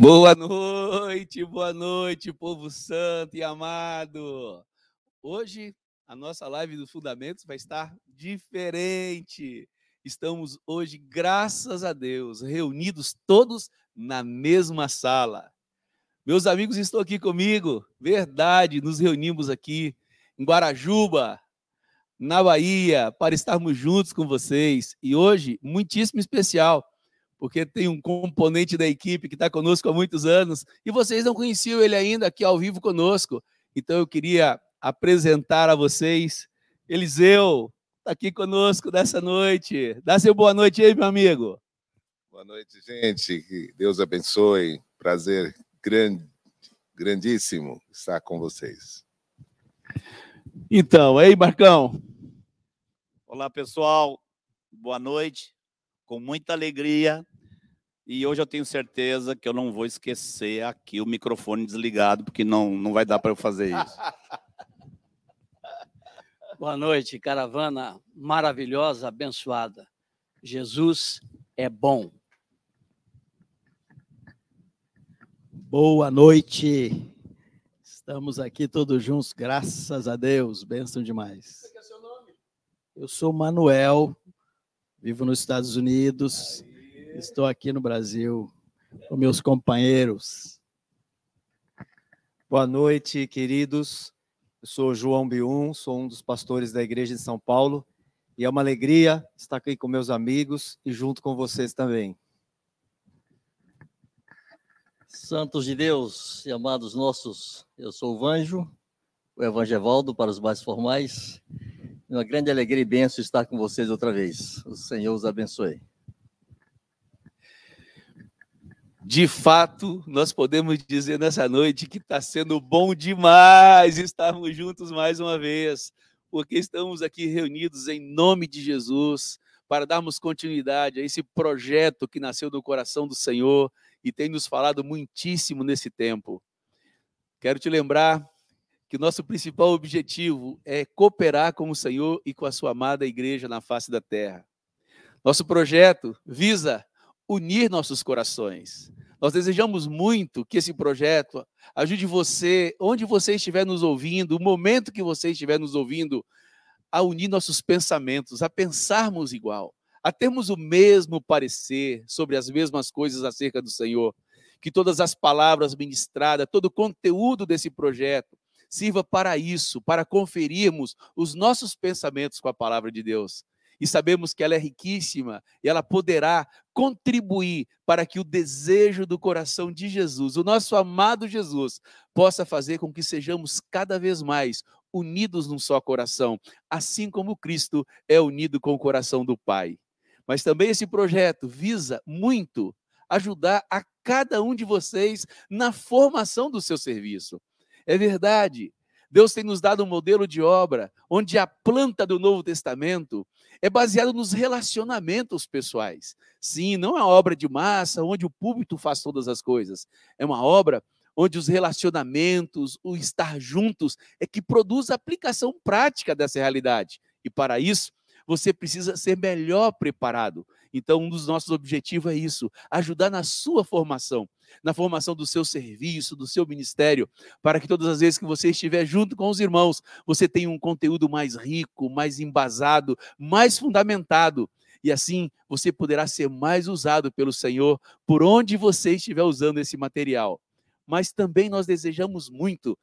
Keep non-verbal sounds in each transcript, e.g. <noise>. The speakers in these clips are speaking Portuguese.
Boa noite, boa noite, povo santo e amado. Hoje a nossa live dos fundamentos vai estar diferente. Estamos hoje, graças a Deus, reunidos todos na mesma sala. Meus amigos estão aqui comigo, verdade, nos reunimos aqui em Guarajuba, na Bahia, para estarmos juntos com vocês. E hoje, muitíssimo especial porque tem um componente da equipe que está conosco há muitos anos e vocês não conheciam ele ainda aqui ao vivo conosco. Então eu queria apresentar a vocês Eliseu, está aqui conosco nessa noite. Dá seu boa noite aí, meu amigo. Boa noite, gente. Que Deus abençoe. Prazer grande, grandíssimo estar com vocês. Então, aí, Marcão. Olá, pessoal. Boa noite com muita alegria. E hoje eu tenho certeza que eu não vou esquecer aqui o microfone desligado, porque não, não vai dar para eu fazer isso. <laughs> Boa noite, caravana maravilhosa, abençoada. Jesus é bom. Boa noite. Estamos aqui todos juntos, graças a Deus. Bênção demais. Eu sou Manuel, vivo nos Estados Unidos, estou aqui no Brasil com meus companheiros. Boa noite, queridos. Eu sou João Bium, sou um dos pastores da Igreja de São Paulo e é uma alegria estar aqui com meus amigos e junto com vocês também. Santos de Deus e amados nossos, eu sou o Vanjo, o Evangevaldo para os mais formais. Uma grande alegria e benção estar com vocês outra vez. O Senhor os abençoe. De fato, nós podemos dizer nessa noite que está sendo bom demais estarmos juntos mais uma vez, porque estamos aqui reunidos em nome de Jesus para darmos continuidade a esse projeto que nasceu do coração do Senhor e tem nos falado muitíssimo nesse tempo. Quero te lembrar que o nosso principal objetivo é cooperar com o Senhor e com a sua amada igreja na face da terra. Nosso projeto visa unir nossos corações. Nós desejamos muito que esse projeto ajude você, onde você estiver nos ouvindo, o momento que você estiver nos ouvindo, a unir nossos pensamentos, a pensarmos igual, a termos o mesmo parecer sobre as mesmas coisas acerca do Senhor. Que todas as palavras ministradas, todo o conteúdo desse projeto sirva para isso, para conferirmos os nossos pensamentos com a palavra de Deus. E sabemos que ela é riquíssima e ela poderá contribuir para que o desejo do coração de Jesus, o nosso amado Jesus, possa fazer com que sejamos cada vez mais unidos num só coração, assim como Cristo é unido com o coração do Pai. Mas também esse projeto visa muito ajudar a cada um de vocês na formação do seu serviço. É verdade. Deus tem nos dado um modelo de obra onde a planta do Novo Testamento é baseada nos relacionamentos pessoais. Sim, não é uma obra de massa onde o púlpito faz todas as coisas. É uma obra onde os relacionamentos, o estar juntos, é que produz a aplicação prática dessa realidade. E para isso, você precisa ser melhor preparado. Então, um dos nossos objetivos é isso: ajudar na sua formação, na formação do seu serviço, do seu ministério, para que todas as vezes que você estiver junto com os irmãos, você tenha um conteúdo mais rico, mais embasado, mais fundamentado. E assim você poderá ser mais usado pelo Senhor por onde você estiver usando esse material. Mas também nós desejamos muito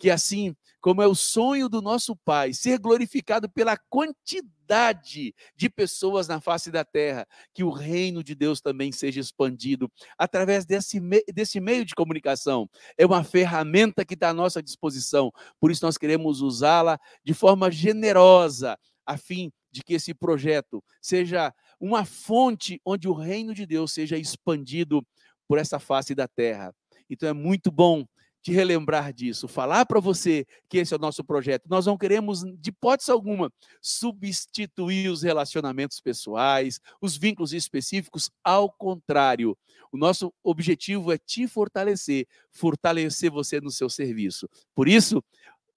que assim como é o sonho do nosso Pai, ser glorificado pela quantidade de pessoas na face da terra, que o reino de Deus também seja expandido através desse, desse meio de comunicação. É uma ferramenta que está à nossa disposição, por isso nós queremos usá-la de forma generosa, a fim de que esse projeto seja uma fonte onde o reino de Deus seja expandido por essa face da terra. Então é muito bom te relembrar disso, falar para você que esse é o nosso projeto. Nós não queremos, de hipótese alguma, substituir os relacionamentos pessoais, os vínculos específicos, ao contrário. O nosso objetivo é te fortalecer, fortalecer você no seu serviço. Por isso,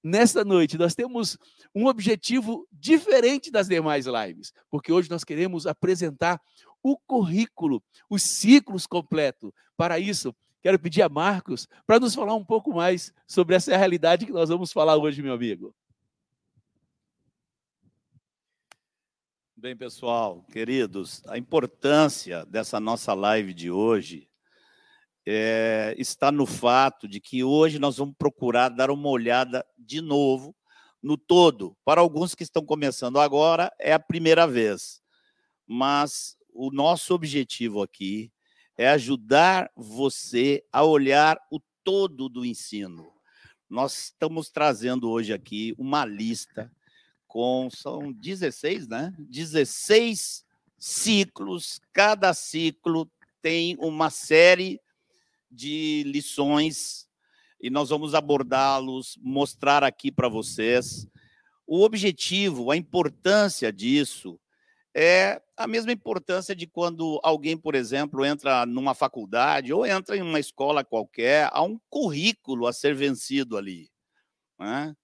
nesta noite, nós temos um objetivo diferente das demais lives, porque hoje nós queremos apresentar o currículo, os ciclos completos. Para isso, quero pedir a Marcos para nos falar um pouco mais sobre essa realidade que nós vamos falar hoje, meu amigo. Bem, pessoal, queridos, a importância dessa nossa live de hoje é, está no fato de que hoje nós vamos procurar dar uma olhada de novo no todo. Para alguns que estão começando agora, é a primeira vez. Mas o nosso objetivo aqui é ajudar você a olhar o todo do ensino. Nós estamos trazendo hoje aqui uma lista com são 16, né? 16 ciclos, cada ciclo tem uma série de lições e nós vamos abordá-los, mostrar aqui para vocês. O objetivo, a importância disso é a mesma importância de quando alguém, por exemplo, entra numa faculdade ou entra em uma escola qualquer, há um currículo a ser vencido ali. Né?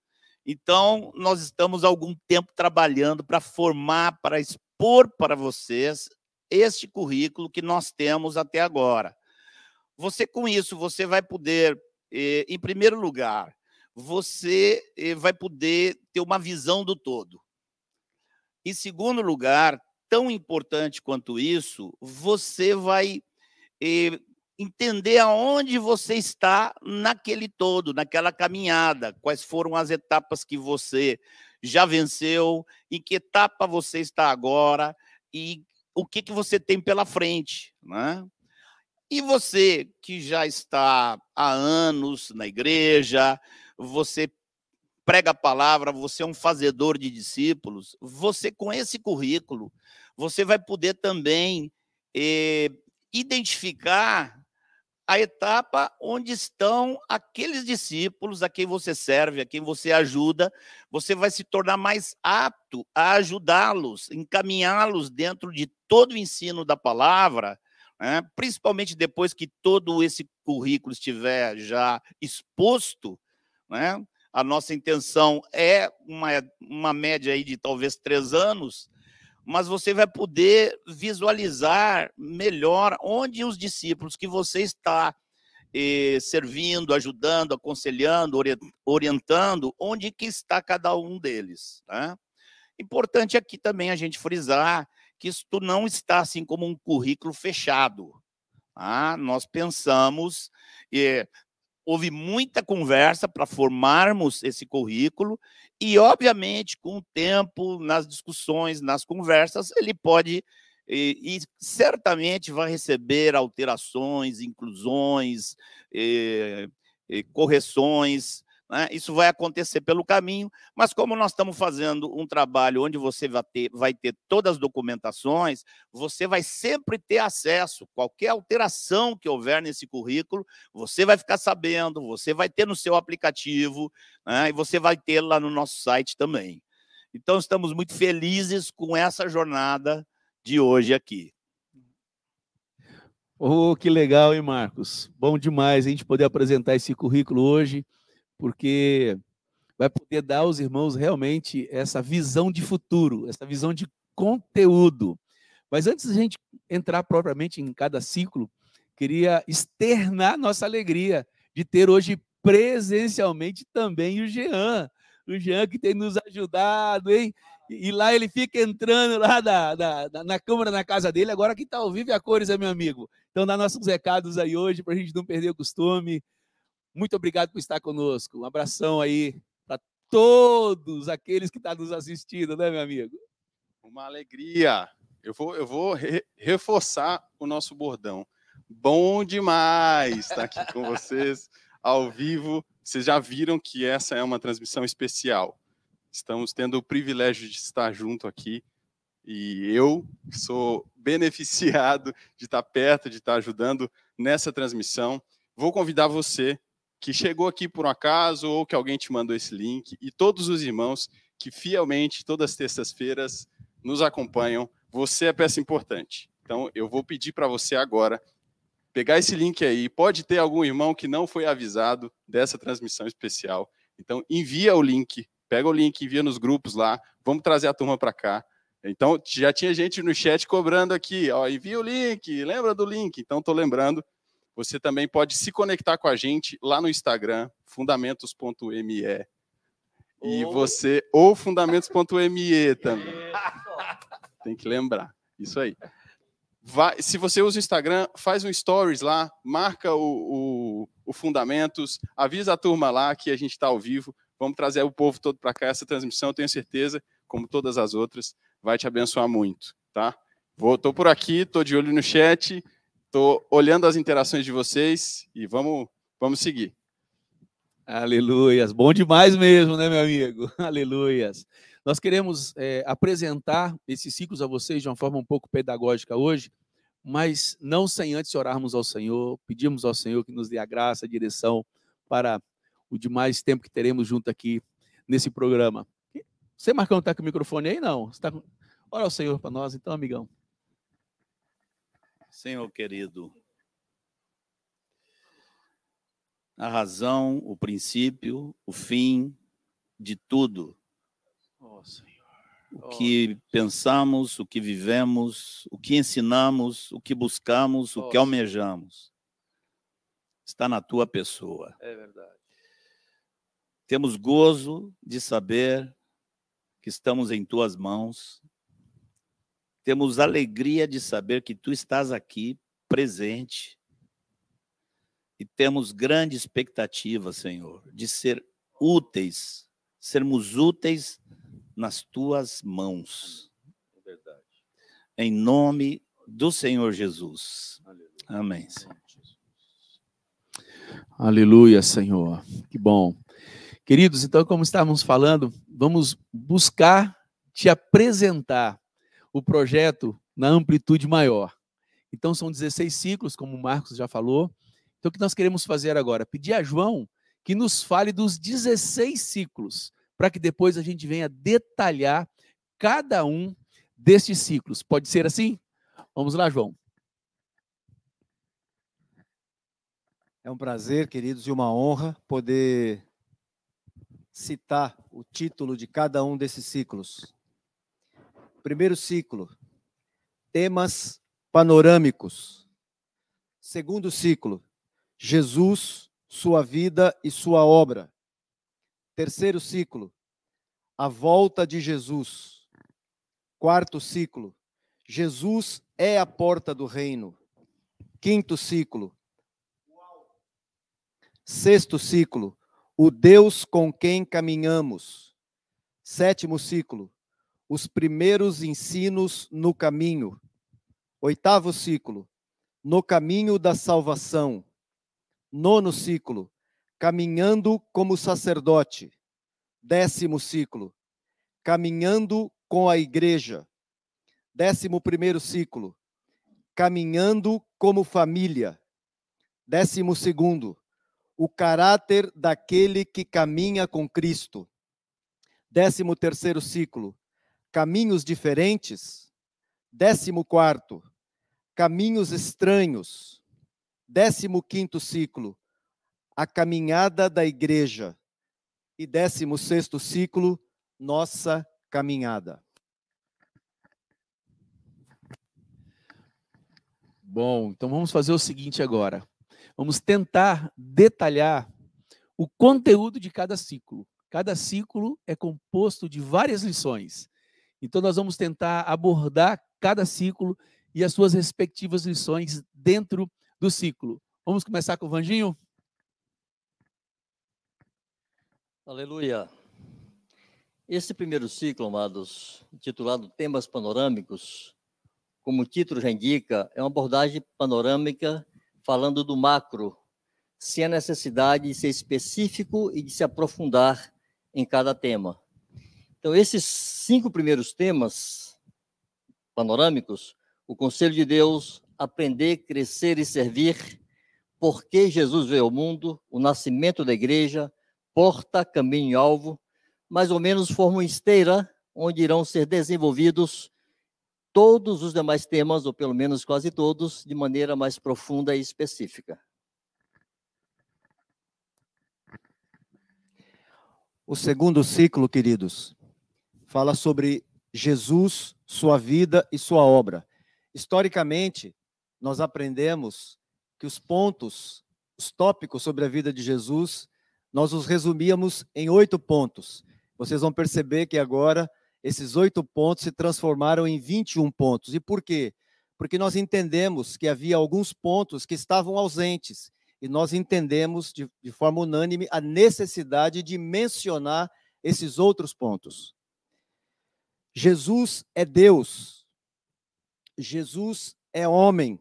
Então, nós estamos há algum tempo trabalhando para formar, para expor para vocês este currículo que nós temos até agora. Você, com isso, você vai poder, eh, em primeiro lugar, você eh, vai poder ter uma visão do todo. Em segundo lugar, tão importante quanto isso, você vai eh, entender aonde você está naquele todo, naquela caminhada, quais foram as etapas que você já venceu, em que etapa você está agora e o que, que você tem pela frente, né? E você que já está há anos na igreja, você prega a palavra, você é um fazedor de discípulos, você com esse currículo, você vai poder também eh, identificar a etapa onde estão aqueles discípulos a quem você serve, a quem você ajuda, você vai se tornar mais apto a ajudá-los, encaminhá-los dentro de todo o ensino da palavra, né? principalmente depois que todo esse currículo estiver já exposto, né? A nossa intenção é uma, uma média aí de talvez três anos, mas você vai poder visualizar melhor onde os discípulos que você está eh, servindo, ajudando, aconselhando, orientando, onde que está cada um deles. Né? Importante aqui também a gente frisar que isso não está assim como um currículo fechado. Tá? Nós pensamos, eh, houve muita conversa para formarmos esse currículo e, obviamente, com o tempo, nas discussões, nas conversas, ele pode e, e certamente vai receber alterações, inclusões, e, e correções, né? Isso vai acontecer pelo caminho, mas como nós estamos fazendo um trabalho onde você vai ter, vai ter todas as documentações, você vai sempre ter acesso. Qualquer alteração que houver nesse currículo, você vai ficar sabendo, você vai ter no seu aplicativo, né? e você vai ter lá no nosso site também. Então, estamos muito felizes com essa jornada de hoje aqui. Oh, que legal, hein, Marcos? Bom demais a gente poder apresentar esse currículo hoje porque vai poder dar aos irmãos realmente essa visão de futuro, essa visão de conteúdo. Mas antes de a gente entrar propriamente em cada ciclo, queria externar nossa alegria de ter hoje presencialmente também o Jean. O Jean que tem nos ajudado, hein? E lá ele fica entrando lá da, da, na câmara na casa dele. Agora quem está ao vivo é a cores, é meu amigo. Então dá nossos recados aí hoje para a gente não perder o costume. Muito obrigado por estar conosco. Um abração aí para todos aqueles que estão tá nos assistindo, né, meu amigo? Uma alegria. Eu vou, eu vou re reforçar o nosso bordão. Bom demais estar aqui com vocês ao vivo. Vocês já viram que essa é uma transmissão especial. Estamos tendo o privilégio de estar junto aqui e eu sou beneficiado de estar perto, de estar ajudando nessa transmissão. Vou convidar você que chegou aqui por um acaso ou que alguém te mandou esse link e todos os irmãos que fielmente todas as terças-feiras nos acompanham. Você é peça importante. Então eu vou pedir para você agora pegar esse link aí. Pode ter algum irmão que não foi avisado dessa transmissão especial. Então envia o link, pega o link, envia nos grupos lá. Vamos trazer a turma para cá. Então já tinha gente no chat cobrando aqui, ó, envia o link, lembra do link. Então estou lembrando você também pode se conectar com a gente lá no Instagram, fundamentos.me. E você, ou fundamentos.me também. <laughs> Tem que lembrar. Isso aí. Vai, se você usa o Instagram, faz um stories lá, marca o, o, o Fundamentos, avisa a turma lá que a gente está ao vivo. Vamos trazer o povo todo para cá. Essa transmissão, tenho certeza, como todas as outras, vai te abençoar muito, tá? Vou, tô por aqui, tô de olho no chat, tô olhando as interações de vocês e vamos, vamos seguir. Aleluias. Bom demais mesmo, né, meu amigo? <laughs> Aleluias. Nós queremos é, apresentar esses ciclos a vocês de uma forma um pouco pedagógica hoje, mas não sem antes orarmos ao Senhor, pedimos ao Senhor que nos dê a graça, a direção para o demais tempo que teremos junto aqui nesse programa. Você, Marcão, está com o microfone aí? Não. Tá com... Ora ao Senhor para nós, então, amigão. Senhor querido, a razão, o princípio, o fim de tudo, Oh, Senhor. o que pensamos, o que vivemos, o que ensinamos, o que buscamos, o que almejamos, está na tua pessoa. É verdade. Temos gozo de saber que estamos em tuas mãos. Temos alegria de saber que tu estás aqui presente. E temos grande expectativa, Senhor, de ser úteis, sermos úteis nas tuas mãos. Em nome do Senhor Jesus. Amém. Senhor. Aleluia, Senhor. Que bom. Queridos, então, como estávamos falando, vamos buscar te apresentar o projeto na amplitude maior. Então, são 16 ciclos, como o Marcos já falou. Então, o que nós queremos fazer agora? Pedir a João que nos fale dos 16 ciclos, para que depois a gente venha detalhar cada um destes ciclos. Pode ser assim? Vamos lá, João. É um prazer, queridos, e uma honra poder citar o título de cada um desses ciclos. Primeiro ciclo, temas panorâmicos. Segundo ciclo, Jesus, sua vida e sua obra. Terceiro ciclo, a volta de Jesus. Quarto ciclo, Jesus é a porta do reino. Quinto ciclo, Sexto ciclo, o Deus com quem caminhamos. Sétimo ciclo, os primeiros ensinos no caminho. Oitavo ciclo, no caminho da salvação. Nono ciclo, caminhando como sacerdote. Décimo ciclo, caminhando com a igreja. Décimo primeiro ciclo, caminhando como família. Décimo segundo, o caráter daquele que caminha com Cristo. Décimo terceiro ciclo, caminhos diferentes. Décimo quarto, caminhos estranhos. Décimo quinto ciclo, a caminhada da igreja. E décimo sexto ciclo, nossa caminhada. Bom, então vamos fazer o seguinte agora. Vamos tentar detalhar o conteúdo de cada ciclo. Cada ciclo é composto de várias lições. Então, nós vamos tentar abordar cada ciclo e as suas respectivas lições dentro do ciclo. Vamos começar com o Vanginho? Aleluia. Esse primeiro ciclo, amados, intitulado Temas Panorâmicos, como o título já indica, é uma abordagem panorâmica falando do macro, sem a necessidade de ser específico e de se aprofundar em cada tema. Então, esses cinco primeiros temas panorâmicos, o Conselho de Deus, aprender, crescer e servir, por que Jesus veio ao mundo, o nascimento da igreja, porta, caminho e alvo, mais ou menos formam esteira onde irão ser desenvolvidos todos os demais temas, ou pelo menos quase todos, de maneira mais profunda e específica. O segundo ciclo, queridos, fala sobre Jesus, sua vida e sua obra. Historicamente, nós aprendemos que os pontos, os tópicos sobre a vida de Jesus, nós os resumíamos em oito pontos. Vocês vão perceber que agora esses oito pontos se transformaram em 21 pontos. E por quê? Porque nós entendemos que havia alguns pontos que estavam ausentes. E nós entendemos de, de forma unânime a necessidade de mencionar esses outros pontos. Jesus é Deus. Jesus é homem.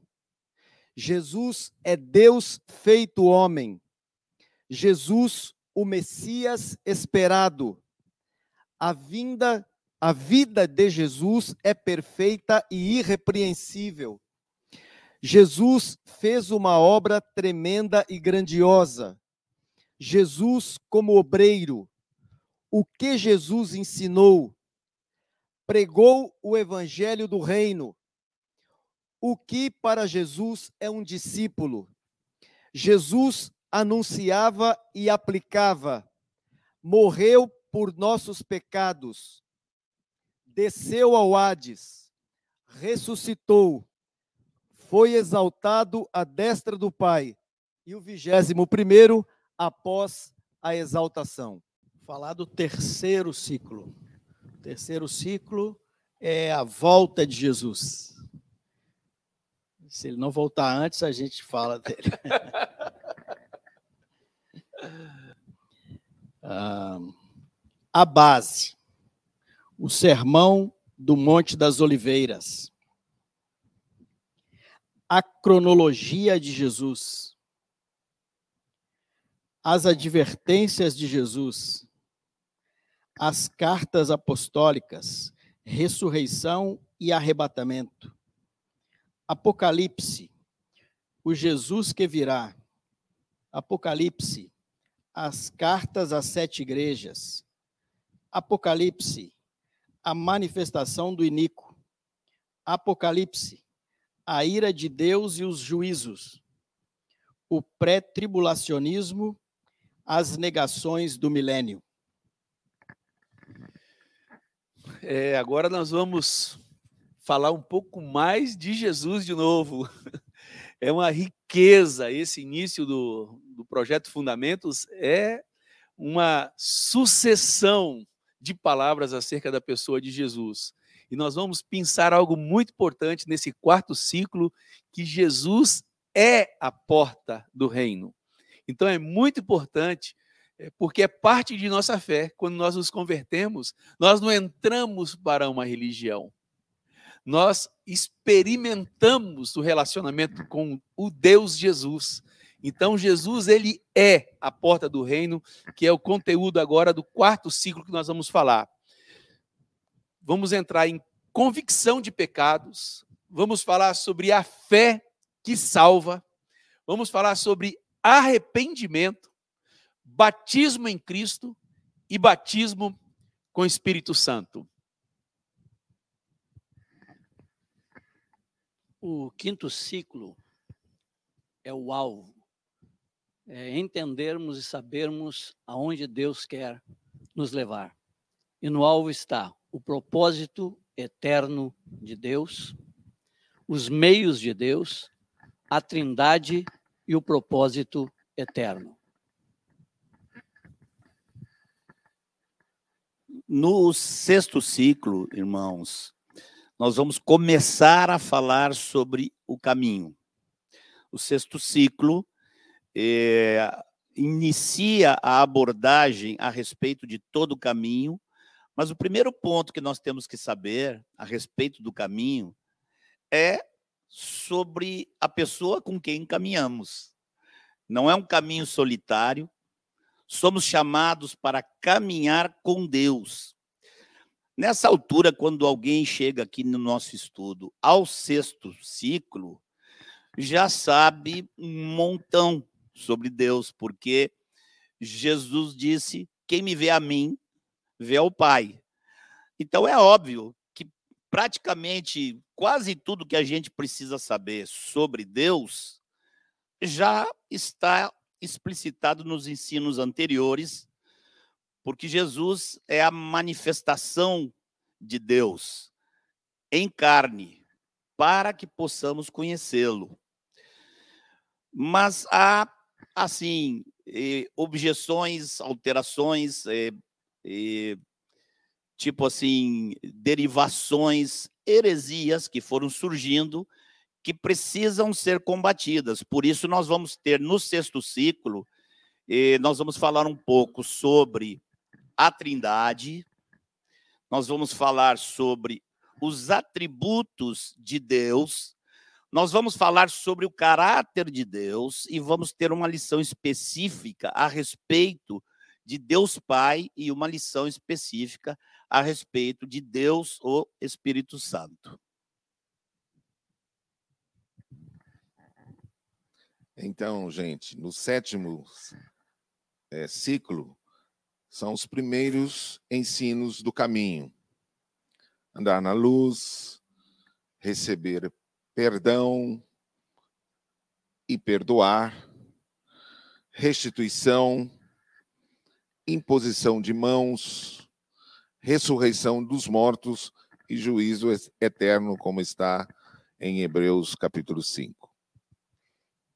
Jesus é Deus feito homem. Jesus, o Messias esperado. A vinda, a vida de Jesus é perfeita e irrepreensível. Jesus fez uma obra tremenda e grandiosa. Jesus como obreiro. O que Jesus ensinou? Pregou o evangelho do reino. O que para Jesus é um discípulo? Jesus anunciava e aplicava, morreu por nossos pecados, desceu ao Hades, ressuscitou, foi exaltado à destra do Pai, e o vigésimo primeiro após a exaltação. Falar do terceiro ciclo. O terceiro ciclo é a volta de Jesus. Se ele não voltar antes, a gente fala dele. <laughs> ah, a base, o sermão do Monte das Oliveiras, a cronologia de Jesus, as advertências de Jesus, as cartas apostólicas, ressurreição e arrebatamento, Apocalipse, o Jesus que virá, Apocalipse, as cartas às sete igrejas. Apocalipse, a manifestação do iníquo. Apocalipse, a ira de Deus e os juízos. O pré-tribulacionismo, as negações do milênio. É, agora nós vamos falar um pouco mais de Jesus de novo. <laughs> É uma riqueza esse início do, do projeto Fundamentos é uma sucessão de palavras acerca da pessoa de Jesus. E nós vamos pensar algo muito importante nesse quarto ciclo, que Jesus é a porta do reino. Então é muito importante, porque é parte de nossa fé. Quando nós nos convertemos, nós não entramos para uma religião. Nós experimentamos o relacionamento com o Deus Jesus. Então, Jesus, ele é a porta do reino, que é o conteúdo agora do quarto ciclo que nós vamos falar. Vamos entrar em convicção de pecados, vamos falar sobre a fé que salva, vamos falar sobre arrependimento, batismo em Cristo e batismo com o Espírito Santo. O quinto ciclo é o alvo é, entendermos e sabermos aonde Deus quer nos levar. E no alvo está o propósito eterno de Deus, os meios de Deus, a trindade e o propósito eterno. No sexto ciclo, irmãos, nós vamos começar a falar sobre o caminho. O sexto ciclo é, inicia a abordagem a respeito de todo o caminho, mas o primeiro ponto que nós temos que saber a respeito do caminho é sobre a pessoa com quem caminhamos. Não é um caminho solitário, somos chamados para caminhar com Deus. Nessa altura, quando alguém chega aqui no nosso estudo ao sexto ciclo, já sabe um montão sobre Deus, porque Jesus disse: Quem me vê a mim, vê ao Pai. Então é óbvio que praticamente quase tudo que a gente precisa saber sobre Deus já está explicitado nos ensinos anteriores, porque Jesus é a manifestação de Deus em carne, para que possamos conhecê-lo. Mas há, assim, objeções, alterações, tipo assim, derivações, heresias que foram surgindo que precisam ser combatidas. Por isso, nós vamos ter no sexto ciclo, eh, nós vamos falar um pouco sobre a Trindade, nós vamos falar sobre os atributos de Deus, nós vamos falar sobre o caráter de Deus e vamos ter uma lição específica a respeito de Deus Pai e uma lição específica a respeito de Deus, o Espírito Santo. Então, gente, no sétimo é, ciclo, são os primeiros ensinos do caminho. Andar na luz, receber perdão e perdoar, restituição, imposição de mãos, ressurreição dos mortos e juízo eterno, como está em Hebreus capítulo 5.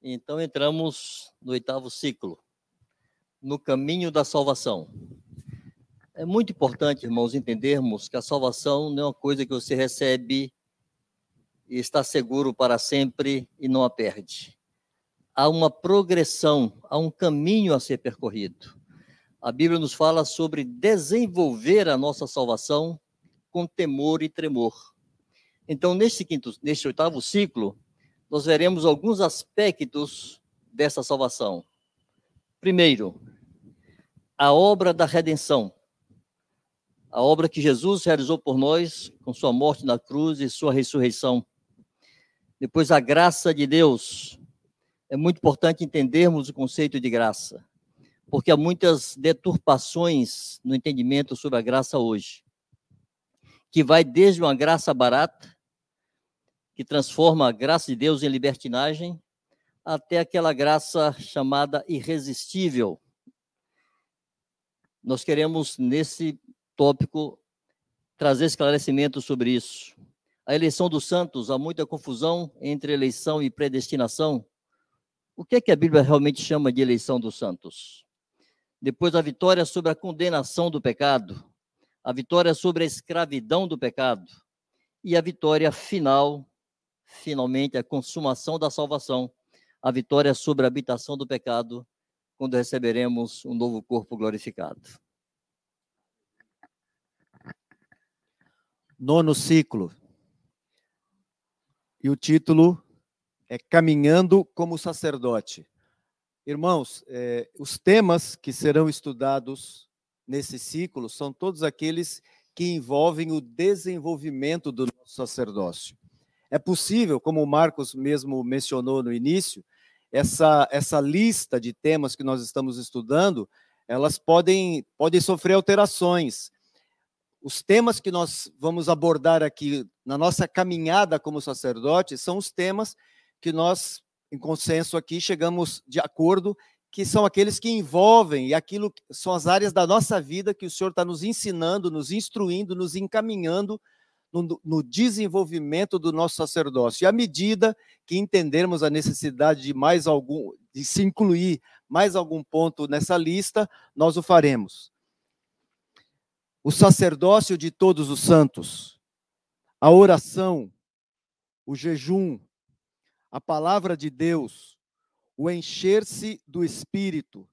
Então entramos no oitavo ciclo, no caminho da salvação. É muito importante, irmãos, entendermos que a salvação não é uma coisa que você recebe e está seguro para sempre e não a perde. Há uma progressão, há um caminho a ser percorrido. A Bíblia nos fala sobre desenvolver a nossa salvação com temor e tremor. Então, neste quinto, neste oitavo ciclo, nós veremos alguns aspectos dessa salvação. Primeiro, a obra da redenção. A obra que Jesus realizou por nós com sua morte na cruz e sua ressurreição. Depois, a graça de Deus. É muito importante entendermos o conceito de graça, porque há muitas deturpações no entendimento sobre a graça hoje, que vai desde uma graça barata, que transforma a graça de Deus em libertinagem, até aquela graça chamada irresistível. Nós queremos, nesse tópico, trazer esclarecimento sobre isso a eleição dos santos, há muita confusão entre eleição e predestinação. O que é que a Bíblia realmente chama de eleição dos santos? Depois, a vitória sobre a condenação do pecado, a vitória sobre a escravidão do pecado e a vitória final, finalmente, a consumação da salvação, a vitória sobre a habitação do pecado, quando receberemos um novo corpo glorificado. Nono ciclo, e o título é Caminhando como Sacerdote. Irmãos, é, os temas que serão estudados nesse ciclo são todos aqueles que envolvem o desenvolvimento do nosso sacerdócio. É possível, como o Marcos mesmo mencionou no início, essa, essa lista de temas que nós estamos estudando, elas podem, podem sofrer alterações. Os temas que nós vamos abordar aqui na nossa caminhada como sacerdote são os temas que nós, em consenso aqui, chegamos de acordo, que são aqueles que envolvem e aquilo são as áreas da nossa vida que o Senhor está nos ensinando, nos instruindo, nos encaminhando no, no, desenvolvimento do nosso sacerdócio. E à medida que entendermos a necessidade de mais algum, de se incluir mais algum ponto nessa lista, nós o faremos o sacerdócio de todos os santos, a oração, o jejum, a palavra de Deus, o encher-se do Espírito,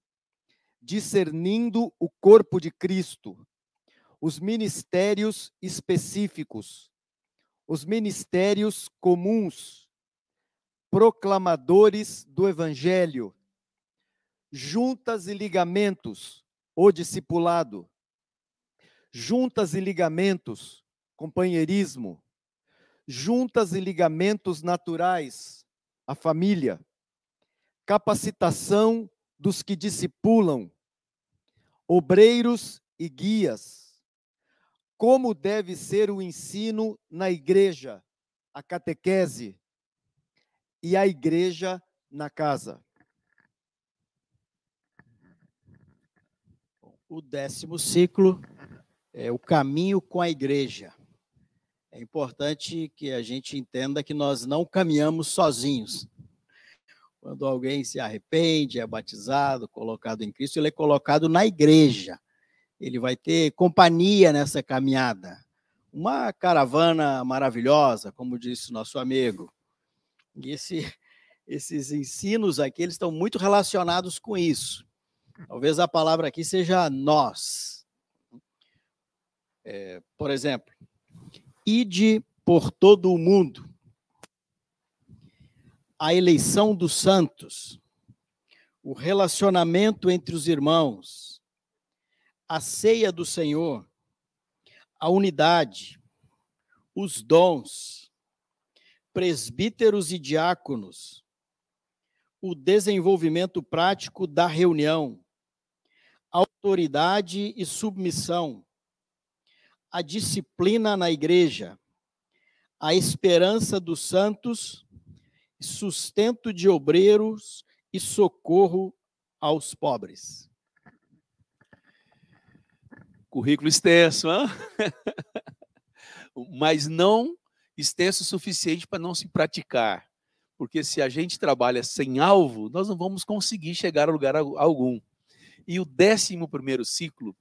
discernindo o corpo de Cristo, os ministérios específicos, os ministérios comuns, proclamadores do Evangelho, juntas e ligamentos, o discipulado, juntas e ligamentos, companheirismo, juntas e ligamentos naturais, a família, capacitação dos que discipulam, obreiros e guias, como deve ser o ensino na igreja, a catequese e a igreja na casa. O décimo ciclo é, o caminho com a igreja. É importante que a gente entenda que nós não caminhamos sozinhos. Quando alguém se arrepende, é batizado, colocado em Cristo, ele é colocado na igreja. Ele vai ter companhia nessa caminhada. Uma caravana maravilhosa, como disse nosso amigo. E esse, <laughs> esses ensinos aqui, eles estão muito relacionados com isso. Talvez a palavra aqui seja nós. É, por exemplo, ide por todo o mundo a eleição dos santos, o relacionamento entre os irmãos, a ceia do Senhor, a unidade, os dons, presbíteros e diáconos, o desenvolvimento prático da reunião, autoridade e submissão, a disciplina na igreja, a esperança dos santos sustento de obreiros e socorro aos pobres. Currículo extenso, hein? <laughs> mas não extenso o suficiente para não se praticar. Porque se a gente trabalha sem alvo, nós não vamos conseguir chegar a lugar algum. E o décimo primeiro ciclo,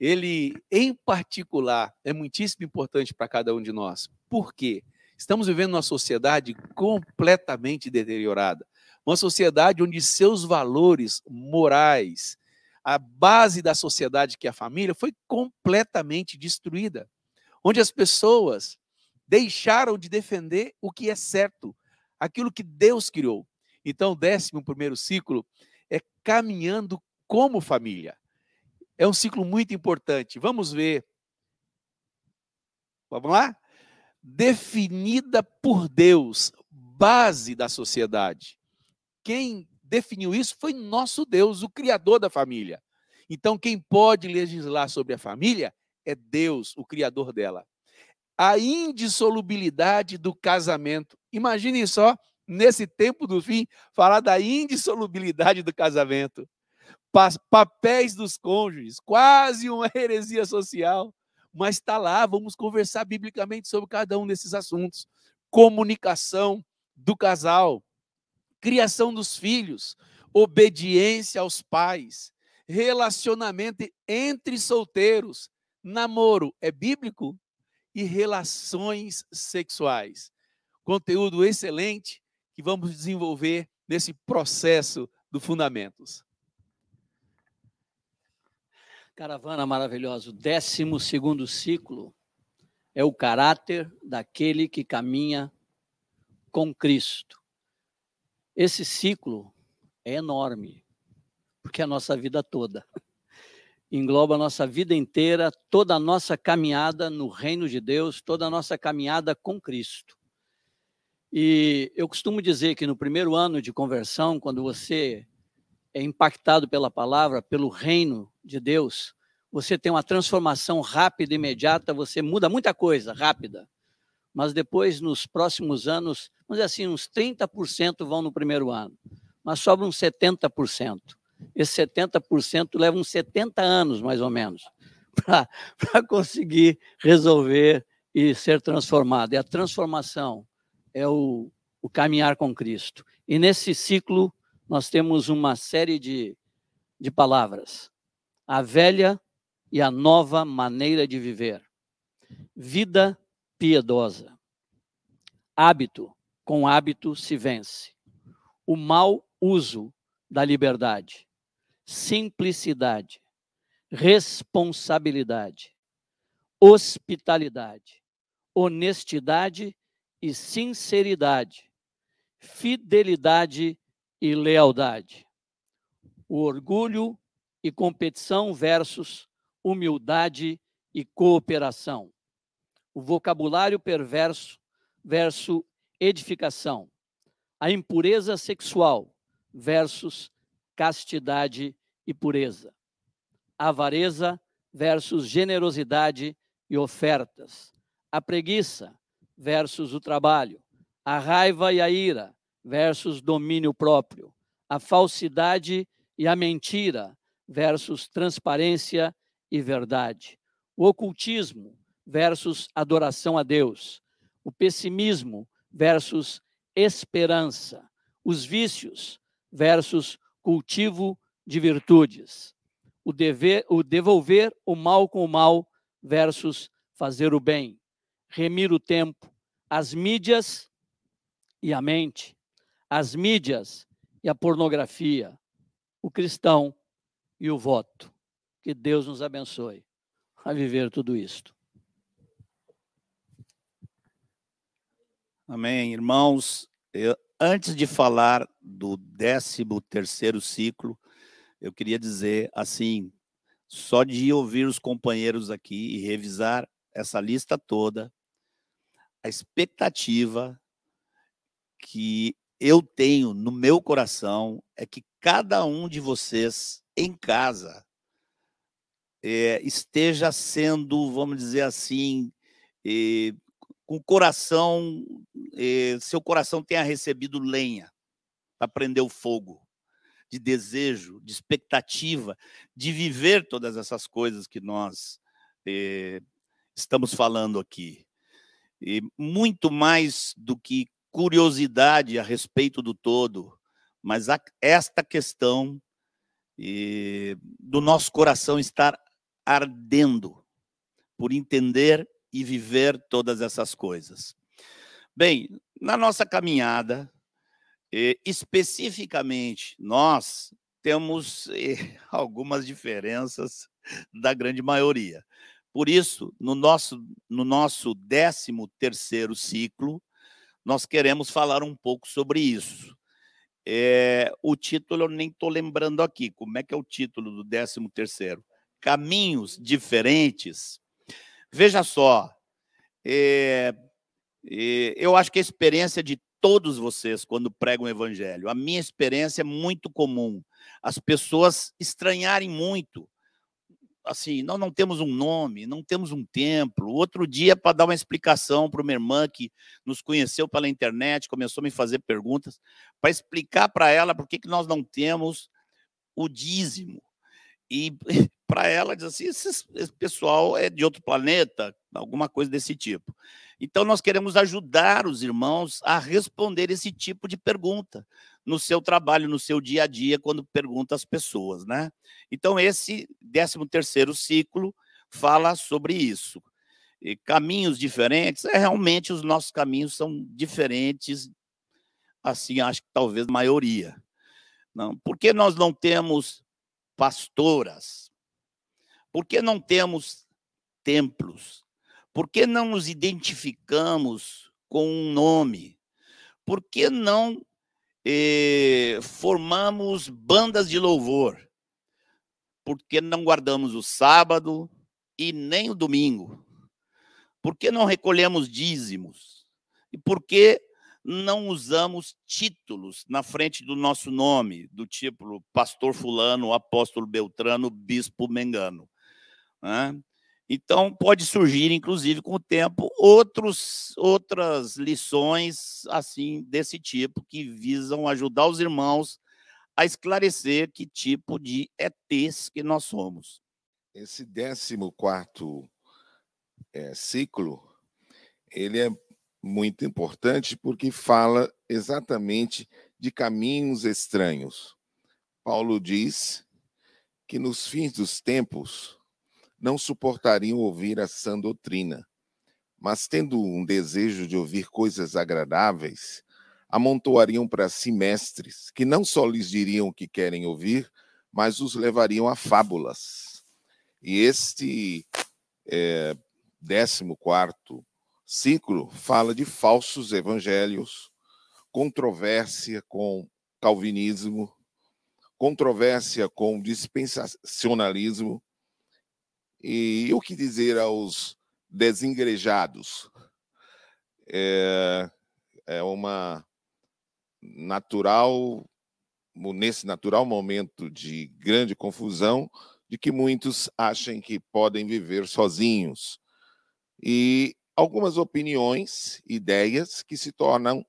ele, em particular, é muitíssimo importante para cada um de nós. Por quê? Estamos vivendo uma sociedade completamente deteriorada. Uma sociedade onde seus valores morais, a base da sociedade que é a família, foi completamente destruída. Onde as pessoas deixaram de defender o que é certo, aquilo que Deus criou. Então, o décimo primeiro ciclo é caminhando como família. É um ciclo muito importante. Vamos ver. Vamos lá? definida por Deus, base da sociedade. Quem definiu isso foi nosso Deus, o Criador da família. Então, quem pode legislar sobre a família é Deus, o Criador dela. A indissolubilidade do casamento. Imagine só, nesse tempo do fim, falar da indissolubilidade do casamento. Papéis dos cônjuges, quase uma <laughs> heresia social mas está lá, vamos conversar biblicamente sobre cada um desses assuntos. Comunicação do casal, criação dos filhos, obediência aos pais, relacionamento entre solteiros, namoro é bíblico e relações sexuais. Conteúdo excelente que vamos desenvolver nesse processo do Fundamentos. Caravana maravilhosa. O décimo segundo ciclo é o caráter daquele que caminha com Cristo. Esse ciclo é enorme, porque é a nossa vida toda. Engloba a nossa vida inteira, toda a nossa caminhada no reino de Deus, toda a nossa caminhada com Cristo. E eu costumo dizer que no primeiro ano de conversão, quando você é impactado pela palavra, pelo reino de Deus, você tem uma transformação rápida, imediata, você muda muita coisa rápida. Mas depois, nos próximos anos, vamos dizer assim, uns 30% vão no primeiro ano, mas sobra uns 70%. Esse 70% leva uns 70 anos, mais ou menos, <laughs> para conseguir resolver e ser transformado. E a transformação é o, o caminhar com Cristo. E nesse ciclo, nós temos uma série de, de palavras. A velha e a nova maneira de viver. Vida piedosa. Hábito, com hábito se vence. O mau uso da liberdade. Simplicidade. Responsabilidade. Hospitalidade. Honestidade e sinceridade. Fidelidade e lealdade. O orgulho e competição versus humildade e cooperação. O vocabulário perverso versus edificação. A impureza sexual versus castidade e pureza. Avareza versus generosidade e ofertas. A preguiça versus o trabalho. A raiva e a ira versus domínio próprio. A falsidade e a mentira versus transparência e verdade. O ocultismo versus adoração a Deus. O pessimismo versus esperança. os vícios versus cultivo de virtudes, o, dever, o devolver o mal com o mal versus fazer o bem, remir o tempo, as mídias e a mente, as mídias e a pornografia, o cristão e o voto. Que Deus nos abençoe a viver tudo isto. Amém, irmãos. Eu, antes de falar do 13 terceiro ciclo, eu queria dizer assim, só de ouvir os companheiros aqui e revisar essa lista toda, a expectativa que eu tenho no meu coração é que cada um de vocês em casa é, esteja sendo, vamos dizer assim, é, com coração, eh, seu coração tenha recebido lenha para prender o fogo, de desejo, de expectativa, de viver todas essas coisas que nós eh, estamos falando aqui. E muito mais do que curiosidade a respeito do todo, mas a, esta questão eh, do nosso coração estar ardendo por entender e viver todas essas coisas. Bem, na nossa caminhada, especificamente, nós temos eh, <laughs> algumas diferenças da grande maioria. Por isso, no nosso, no nosso 13 terceiro ciclo, nós queremos falar um pouco sobre isso. É, o título eu nem estou lembrando aqui. Como é que é o título do 13 terceiro? Caminhos diferentes Veja só, é, é, eu acho que a experiência de todos vocês quando pregam o evangelho, a minha experiência é muito comum. As pessoas estranharem muito. Assim, nós não temos um nome, não temos um templo. Outro dia, para dar uma explicação para uma irmã que nos conheceu pela internet, começou a me fazer perguntas, para explicar para ela por que, que nós não temos o dízimo. E <laughs> para ela diz assim: esse, esse, pessoal é de outro planeta, alguma coisa desse tipo. Então, nós queremos ajudar os irmãos a responder esse tipo de pergunta no seu trabalho, no seu dia a dia, quando pergunta às pessoas, né? Então, esse 13 terceiro ciclo fala sobre isso. E caminhos diferentes, é realmente os nossos caminhos são diferentes, assim, acho que talvez a maioria. Não, porque nós não temos pastoras? Por que não temos templos? Por que não nos identificamos com um nome? Por que não eh, formamos bandas de louvor? Por que não guardamos o sábado e nem o domingo? Por que não recolhemos dízimos? E por que não usamos títulos na frente do nosso nome, do tipo pastor fulano, apóstolo Beltrano, bispo Mengano. Né? Então, pode surgir, inclusive, com o tempo, outros, outras lições assim desse tipo que visam ajudar os irmãos a esclarecer que tipo de ETs que nós somos. Esse 14 quarto é, ciclo, ele é muito importante porque fala exatamente de caminhos estranhos. Paulo diz que nos fins dos tempos não suportariam ouvir a sã doutrina, mas tendo um desejo de ouvir coisas agradáveis, amontoariam para si mestres que não só lhes diriam o que querem ouvir, mas os levariam a fábulas. E este é, 14 quarto ciclo fala de falsos evangelhos, controvérsia com calvinismo, controvérsia com dispensacionalismo. E o que dizer aos desengrejados? É, é uma natural, nesse natural momento de grande confusão, de que muitos achem que podem viver sozinhos. E algumas opiniões, ideias que se tornam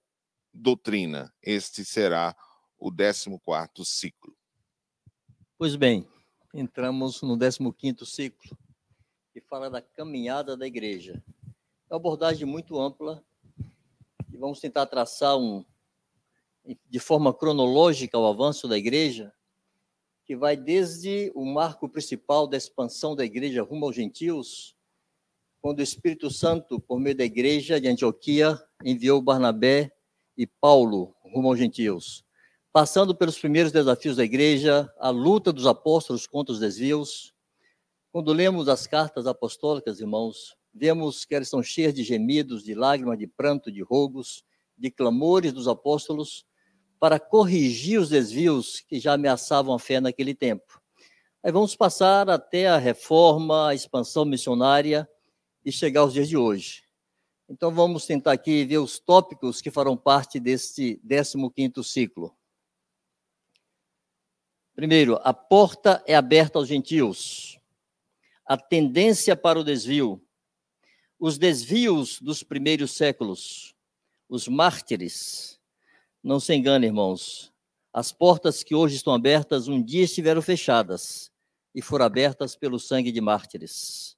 doutrina. Este será o 14º ciclo. Pois bem, entramos no 15º ciclo, que fala da caminhada da igreja. É uma abordagem muito ampla e vamos tentar traçar um, de forma cronológica o avanço da igreja, que vai desde o marco principal da expansão da igreja rumo aos gentios, quando o Espírito Santo, por meio da igreja de Antioquia, enviou Barnabé e Paulo rumo aos gentios, passando pelos primeiros desafios da igreja, a luta dos apóstolos contra os desvios. Quando lemos as cartas apostólicas, irmãos, vemos que elas estão cheias de gemidos, de lágrimas, de pranto, de rogos, de clamores dos apóstolos, para corrigir os desvios que já ameaçavam a fé naquele tempo. Aí vamos passar até a reforma, a expansão missionária e chegar aos dias de hoje. Então vamos tentar aqui ver os tópicos que farão parte deste 15º ciclo. Primeiro, a porta é aberta aos gentios. A tendência para o desvio. Os desvios dos primeiros séculos. Os mártires não se engane, irmãos. As portas que hoje estão abertas um dia estiveram fechadas e foram abertas pelo sangue de mártires.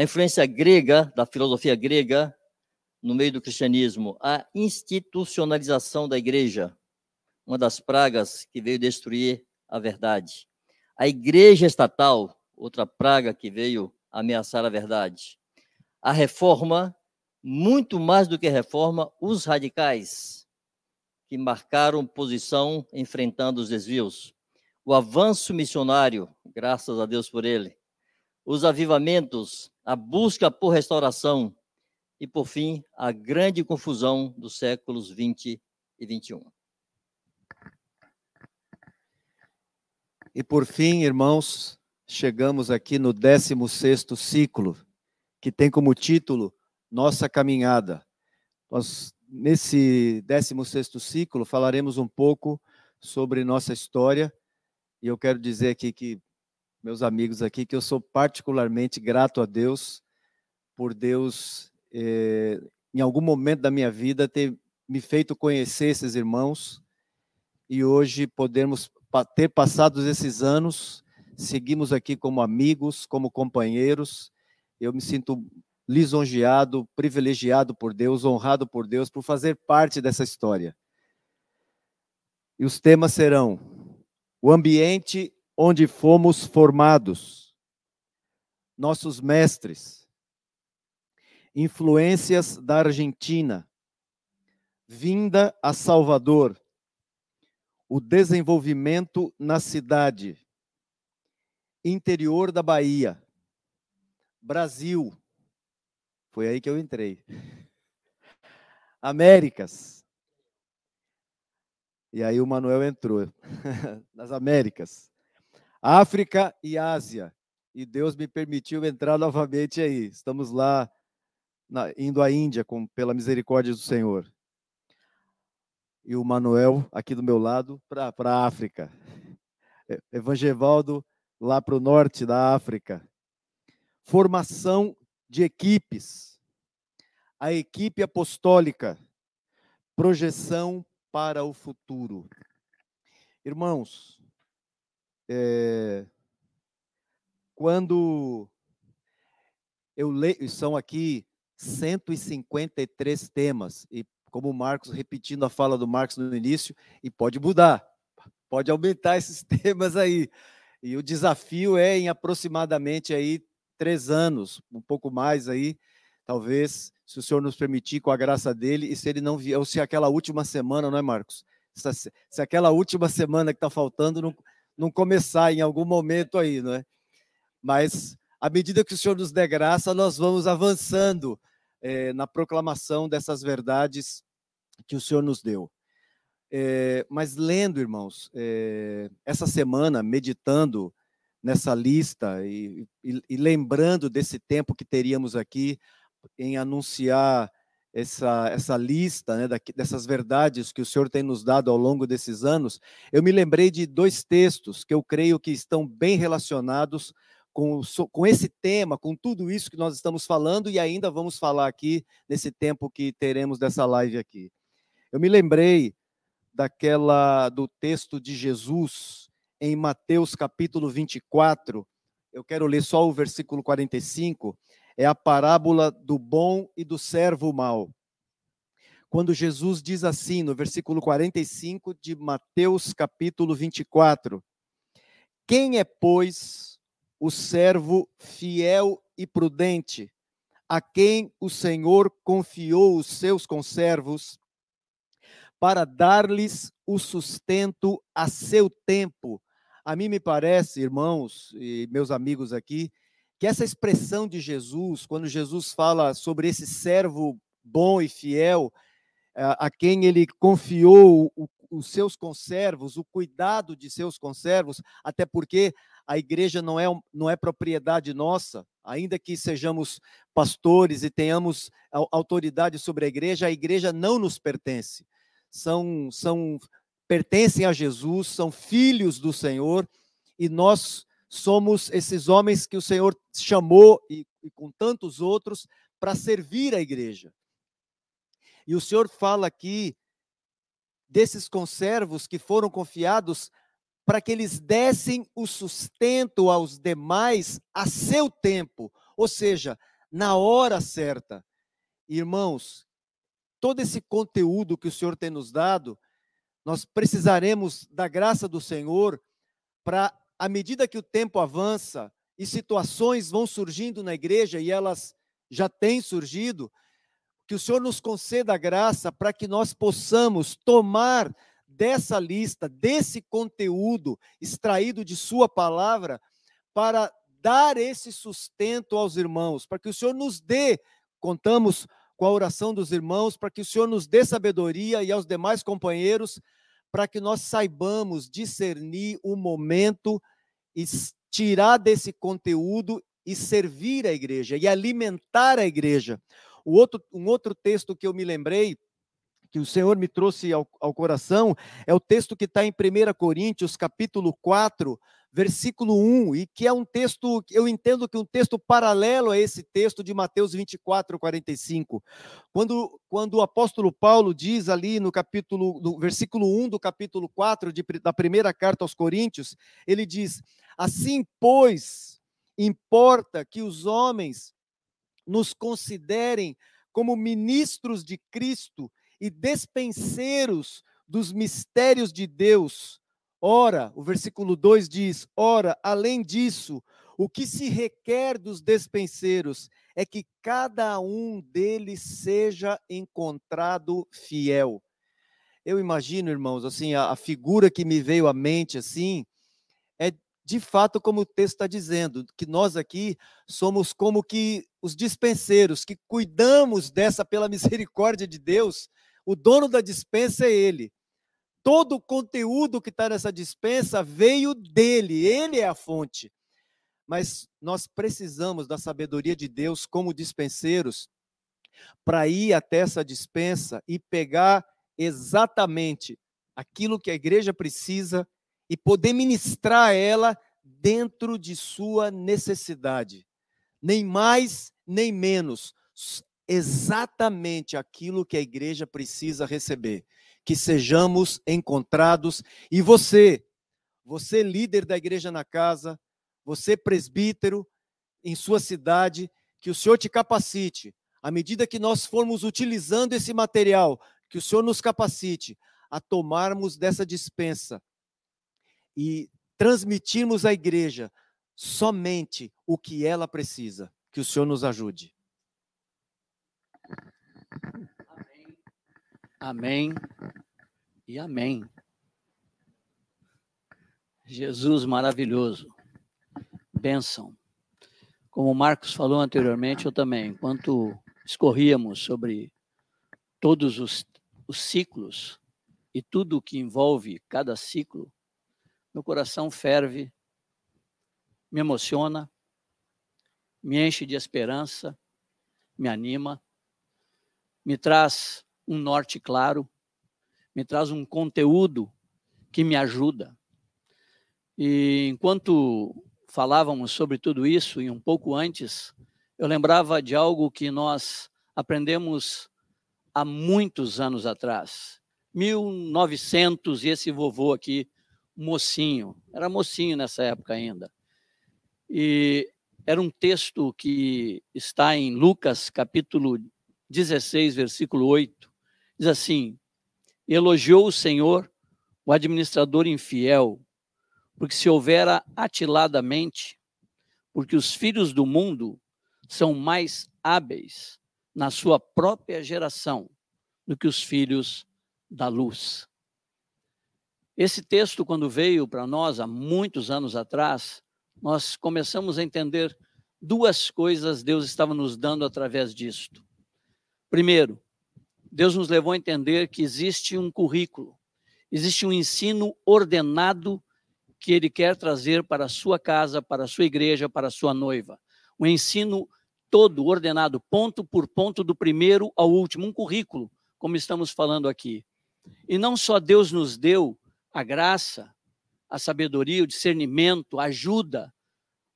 A influência grega, da filosofia grega, no meio do cristianismo, a institucionalização da igreja, uma das pragas que veio destruir a verdade. A igreja estatal, outra praga que veio ameaçar a verdade. A reforma, muito mais do que reforma, os radicais, que marcaram posição enfrentando os desvios. O avanço missionário, graças a Deus por ele. Os avivamentos, a busca por restauração e, por fim, a grande confusão dos séculos 20 e 21. E por fim, irmãos, chegamos aqui no 16º ciclo, que tem como título Nossa Caminhada. Nós nesse 16º ciclo, falaremos um pouco sobre nossa história, e eu quero dizer aqui que, meus amigos aqui, que eu sou particularmente grato a Deus, por Deus, eh, em algum momento da minha vida, ter me feito conhecer esses irmãos, e hoje podemos ter passado esses anos, seguimos aqui como amigos, como companheiros, eu me sinto lisonjeado, privilegiado por Deus, honrado por Deus por fazer parte dessa história. E os temas serão: o ambiente onde fomos formados, nossos mestres, influências da Argentina, vinda a Salvador, o desenvolvimento na cidade, interior da Bahia, Brasil, foi aí que eu entrei. <laughs> Américas. E aí o Manuel entrou. <laughs> Nas Américas. África e Ásia. E Deus me permitiu entrar novamente aí. Estamos lá na, indo à Índia com, pela misericórdia do Senhor. E o Manuel aqui do meu lado para a África. Evangevaldo lá para o norte da África. Formação de equipes, a equipe apostólica, projeção para o futuro. Irmãos, é, quando eu leio, são aqui 153 temas, e como o Marcos, repetindo a fala do Marcos no início, e pode mudar, pode aumentar <laughs> esses temas aí. E o desafio é em aproximadamente aí três anos, um pouco mais aí, talvez, se o Senhor nos permitir, com a graça dele, e se ele não vier, ou se aquela última semana, não é, Marcos? Se, se aquela última semana que está faltando não, não começar em algum momento aí, não é? Mas, à medida que o Senhor nos der graça, nós vamos avançando é, na proclamação dessas verdades que o Senhor nos deu. É, mas lendo, irmãos, é, essa semana, meditando nessa lista e, e, e, lembrando desse tempo que teríamos aqui em anunciar essa, essa lista né, dessas verdades que o Senhor tem nos dado ao longo desses anos, eu me lembrei de dois textos que eu creio que estão bem relacionados com, com esse tema, com tudo isso que nós estamos falando e ainda vamos falar aqui nesse tempo que teremos dessa live aqui. Eu me lembrei daquela do texto de Jesus em Mateus capítulo 24, eu quero ler só o versículo 45, é a parábola do bom e do servo mau. quando Jesus diz assim, no versículo 45 de Mateus, capítulo 24: Quem é, pois, o servo fiel e prudente, a quem o Senhor confiou os seus conservos, para dar-lhes o sustento a seu tempo? A mim me parece, irmãos e meus amigos aqui, que essa expressão de Jesus, quando Jesus fala sobre esse servo bom e fiel, a quem ele confiou os seus conservos, o cuidado de seus conservos, até porque a igreja não é, não é propriedade nossa, ainda que sejamos pastores e tenhamos autoridade sobre a igreja, a igreja não nos pertence. São, são pertencem a Jesus, são filhos do Senhor, e nós somos esses homens que o Senhor chamou, e, e com tantos outros, para servir a igreja. E o Senhor fala aqui desses conservos que foram confiados para que eles dessem o sustento aos demais a seu tempo, ou seja, na hora certa. Irmãos, todo esse conteúdo que o Senhor tem nos dado, nós precisaremos da graça do Senhor para, à medida que o tempo avança e situações vão surgindo na igreja, e elas já têm surgido, que o Senhor nos conceda a graça para que nós possamos tomar dessa lista, desse conteúdo extraído de Sua palavra, para dar esse sustento aos irmãos, para que o Senhor nos dê, contamos com a oração dos irmãos, para que o Senhor nos dê sabedoria e aos demais companheiros, para que nós saibamos discernir o momento e tirar desse conteúdo e servir a igreja e alimentar a igreja. O outro, um outro texto que eu me lembrei, que o Senhor me trouxe ao, ao coração, é o texto que está em 1 Coríntios, capítulo 4, versículo 1, e que é um texto, eu entendo que um texto paralelo a esse texto de Mateus 24, 45. Quando, quando o apóstolo Paulo diz ali no capítulo, no versículo 1 do capítulo 4 de, da primeira carta aos Coríntios, ele diz: Assim, pois, importa que os homens nos considerem como ministros de Cristo e despenseiros dos mistérios de Deus. Ora, o versículo 2 diz: Ora, além disso, o que se requer dos despenseiros é que cada um deles seja encontrado fiel. Eu imagino, irmãos, assim, a, a figura que me veio à mente, assim, de fato, como o texto está dizendo, que nós aqui somos como que os dispenseiros, que cuidamos dessa pela <laughs> misericórdia de Deus, o dono da dispensa é ele. Todo o conteúdo que está nessa dispensa veio dele, ele é a fonte. Mas nós precisamos da sabedoria de Deus como dispenseiros para ir até essa dispensa e pegar exatamente aquilo que a igreja precisa e poder ministrar ela dentro de sua necessidade. Nem mais, nem menos. Exatamente aquilo que a igreja precisa receber. Que sejamos encontrados. E você, você líder da igreja na casa, você presbítero em sua cidade, que o Senhor te capacite. À medida que nós formos utilizando esse material, que o Senhor nos capacite a tomarmos dessa dispensa e transmitirmos à igreja somente o que ela precisa. Que o Senhor nos ajude. Amém. E amém. Jesus maravilhoso. Bênção. Como o Marcos falou anteriormente, eu também, enquanto escorríamos sobre todos os, os ciclos e tudo o que envolve cada ciclo, meu coração ferve, me emociona, me enche de esperança, me anima, me traz um norte claro, me traz um conteúdo que me ajuda. E enquanto falávamos sobre tudo isso, e um pouco antes, eu lembrava de algo que nós aprendemos há muitos anos atrás. 1900, e esse vovô aqui mocinho, era mocinho nessa época ainda. E era um texto que está em Lucas, capítulo 16, versículo 8. Diz assim: elogiou o Senhor o administrador infiel, porque se houvera atiladamente, porque os filhos do mundo são mais hábeis na sua própria geração do que os filhos da luz. Esse texto, quando veio para nós há muitos anos atrás, nós começamos a entender duas coisas Deus estava nos dando através disto. Primeiro, Deus nos levou a entender que existe um currículo, existe um ensino ordenado que Ele quer trazer para a sua casa, para a sua igreja, para a sua noiva. Um ensino todo ordenado, ponto por ponto, do primeiro ao último, um currículo, como estamos falando aqui. E não só Deus nos deu a graça, a sabedoria, o discernimento, a ajuda,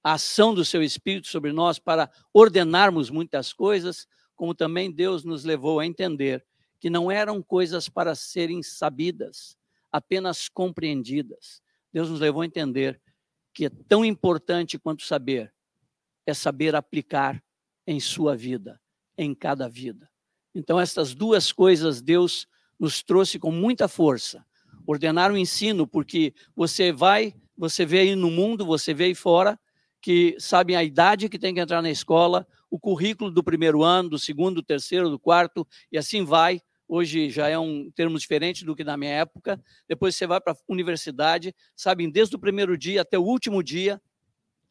a ação do seu Espírito sobre nós para ordenarmos muitas coisas, como também Deus nos levou a entender que não eram coisas para serem sabidas, apenas compreendidas. Deus nos levou a entender que é tão importante quanto saber é saber aplicar em sua vida, em cada vida. Então, essas duas coisas Deus nos trouxe com muita força. Ordenar o ensino, porque você vai, você vê aí no mundo, você vê aí fora, que sabem a idade que tem que entrar na escola, o currículo do primeiro ano, do segundo, do terceiro, do quarto, e assim vai. Hoje já é um termo diferente do que na minha época. Depois você vai para a universidade, sabem desde o primeiro dia até o último dia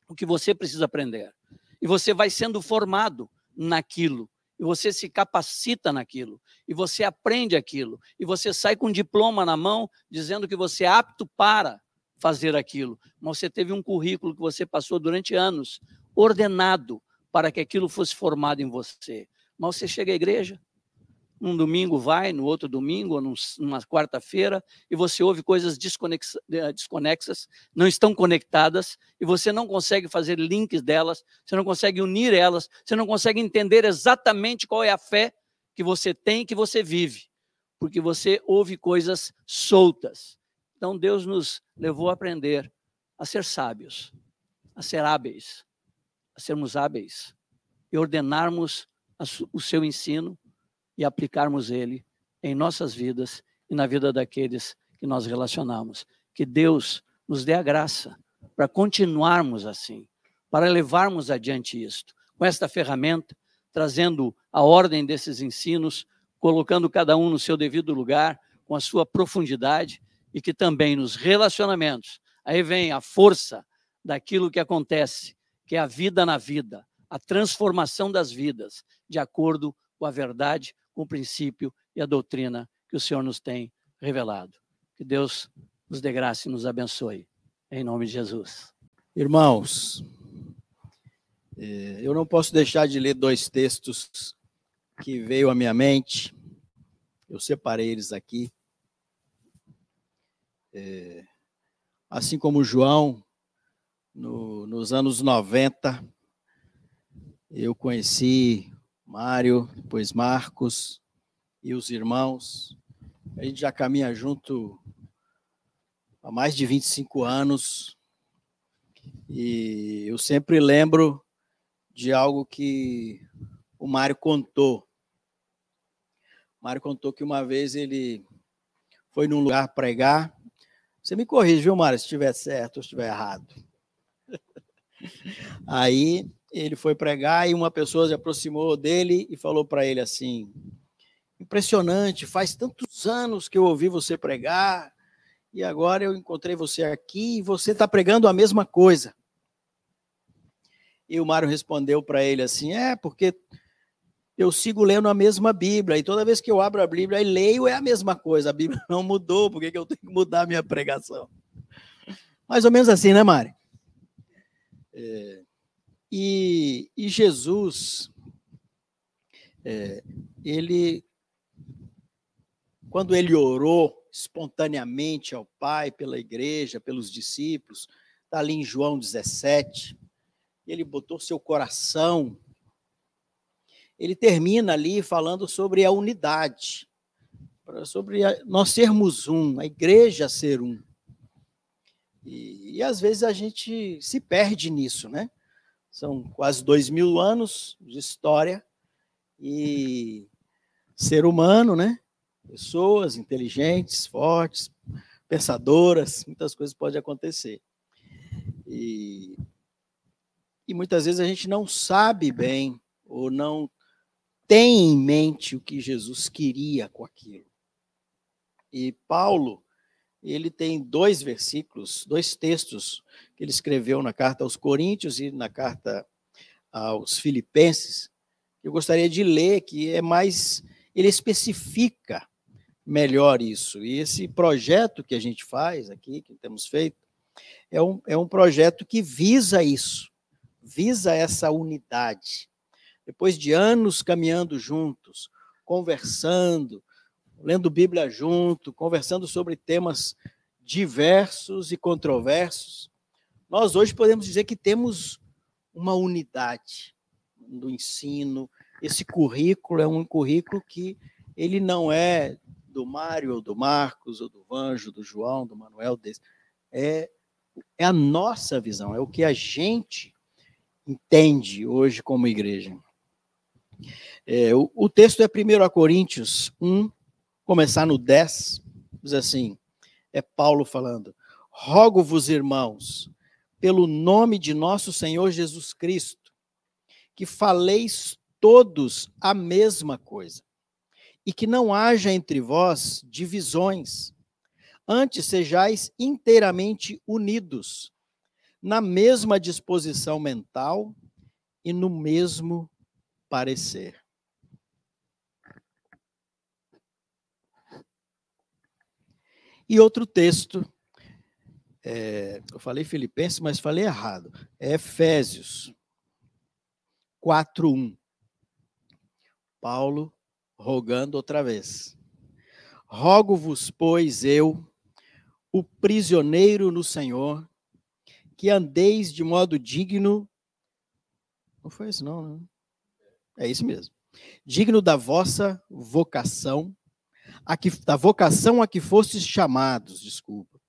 o que você precisa aprender. E você vai sendo formado naquilo. E você se capacita naquilo. E você aprende aquilo. E você sai com um diploma na mão dizendo que você é apto para fazer aquilo. Mas você teve um currículo que você passou durante anos, ordenado para que aquilo fosse formado em você. Mas você chega à igreja, num domingo vai, no outro domingo, ou numa quarta-feira, e você ouve coisas eh, desconexas, não estão conectadas, e você não consegue fazer links delas, você não consegue unir elas, você não consegue entender exatamente qual é a fé que você tem que você vive, porque você ouve coisas soltas. Então Deus nos levou a aprender a ser sábios, a ser hábeis, sermos hábeis e ordenarmos o seu ensino e aplicarmos ele em nossas vidas e na vida daqueles que nós relacionamos. Que Deus nos dê a graça para continuarmos assim, para levarmos adiante isto, com esta ferramenta, trazendo a ordem desses ensinos, colocando cada um no seu devido lugar, com a sua profundidade, e que também nos relacionamentos, aí vem a força daquilo que acontece, que é a vida na vida, a transformação das vidas, de acordo com a verdade, com o princípio e a doutrina que o Senhor nos tem revelado. Que Deus nos dê graça e nos abençoe. Em nome de Jesus. Irmãos, é, eu não posso deixar de ler dois textos que veio à minha mente. Eu separei eles aqui. É, assim como João, no, nos anos 90, eu conheci Mário, depois Marcos e os irmãos. A gente já caminha junto há mais de 25 anos. E eu sempre lembro de algo que o Mário contou. O Mário contou que uma vez ele foi num lugar pregar. Você me corrige, viu, Mário, se estiver certo ou se estiver errado. Aí ele foi pregar e uma pessoa se aproximou dele e falou para ele assim: Impressionante, faz tantos anos que eu ouvi você pregar e agora eu encontrei você aqui e você está pregando a mesma coisa. E o Mário respondeu para ele assim: É, porque eu sigo lendo a mesma Bíblia e toda vez que eu abro a Bíblia e leio é a mesma coisa. A Bíblia <laughs> não mudou, por que eu tenho que mudar a minha pregação? Mais ou menos assim, né, Mário? É, e, e Jesus, é, ele, quando ele orou espontaneamente ao Pai, pela igreja, pelos discípulos, está ali em João 17, ele botou seu coração, ele termina ali falando sobre a unidade, sobre nós sermos um, a igreja ser um. E, e às vezes a gente se perde nisso, né? São quase dois mil anos de história e ser humano, né? Pessoas inteligentes, fortes, pensadoras, muitas coisas podem acontecer. E, e muitas vezes a gente não sabe bem ou não tem em mente o que Jesus queria com aquilo. E Paulo, ele tem dois versículos, dois textos que ele escreveu na carta aos Coríntios e na carta aos Filipenses. Eu gostaria de ler que é mais ele especifica melhor isso. E esse projeto que a gente faz aqui, que temos feito, é um, é um projeto que visa isso, visa essa unidade. Depois de anos caminhando juntos, conversando, lendo Bíblia junto, conversando sobre temas diversos e controversos, nós hoje podemos dizer que temos uma unidade do ensino. Esse currículo é um currículo que ele não é do Mário, ou do Marcos, ou do Vanjo, do João, do Manuel, desse. É, é a nossa visão, é o que a gente entende hoje como igreja. É, o, o, texto é 1 Coríntios 1, começar no 10, diz assim: é Paulo falando. Rogo-vos, irmãos, pelo nome de nosso Senhor Jesus Cristo, que faleis todos a mesma coisa e que não haja entre vós divisões. Antes sejais inteiramente unidos, na mesma disposição mental e no mesmo parecer. E outro texto, é, eu falei Filipenses, mas falei errado, é Efésios 4:1. Paulo rogando outra vez. Rogo-vos, pois, eu, o prisioneiro no Senhor, que andeis de modo digno. Não foi isso, não, né? É isso mesmo. Digno da vossa vocação, a que, da vocação a que fostes chamados, desculpa,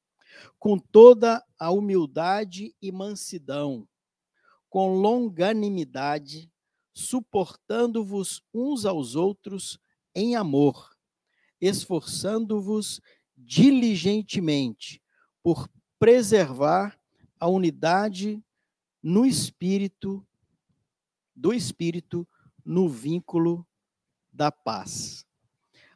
com toda a humildade e mansidão, com longanimidade, suportando-vos uns aos outros em amor, esforçando-vos diligentemente por preservar a unidade no espírito do espírito no vínculo da paz.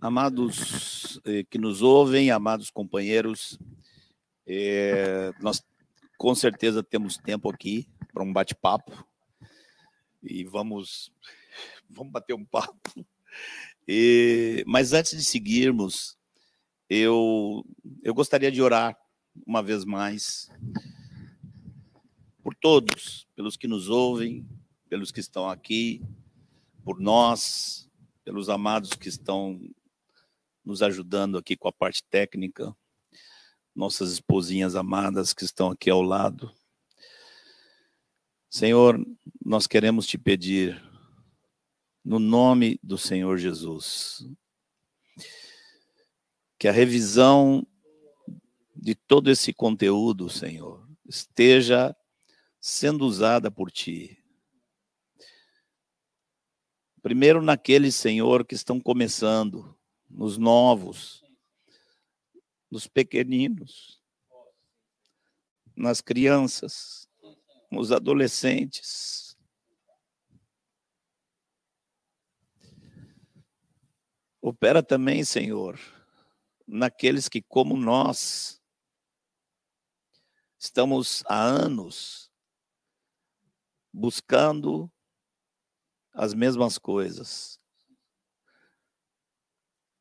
Amados eh, que nos ouvem, amados companheiros, eh, nós com certeza temos tempo aqui para um bate-papo e vamos vamos bater um papo. E, mas antes de seguirmos, eu, eu gostaria de orar uma vez mais por todos, pelos que nos ouvem, pelos que estão aqui, por nós, pelos amados que estão nos ajudando aqui com a parte técnica, nossas esposinhas amadas que estão aqui ao lado. Senhor, nós queremos te pedir no nome do Senhor Jesus. Que a revisão de todo esse conteúdo, Senhor, esteja sendo usada por Ti. Primeiro naqueles, Senhor, que estão começando, nos novos, nos pequeninos, nas crianças, nos adolescentes, Opera também, Senhor, naqueles que, como nós, estamos há anos buscando as mesmas coisas.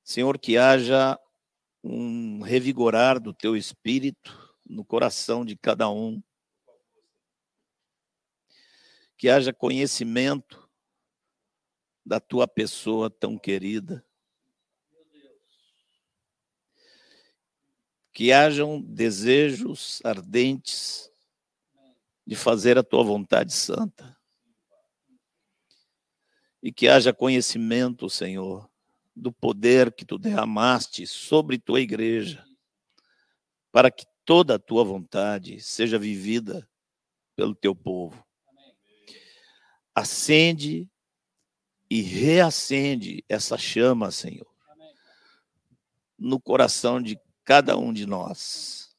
Senhor, que haja um revigorar do teu espírito no coração de cada um. Que haja conhecimento da tua pessoa tão querida. que hajam desejos ardentes de fazer a tua vontade santa. E que haja conhecimento, Senhor, do poder que tu derramaste sobre tua igreja, para que toda a tua vontade seja vivida pelo teu povo. Acende e reacende essa chama, Senhor, no coração de cada um de nós,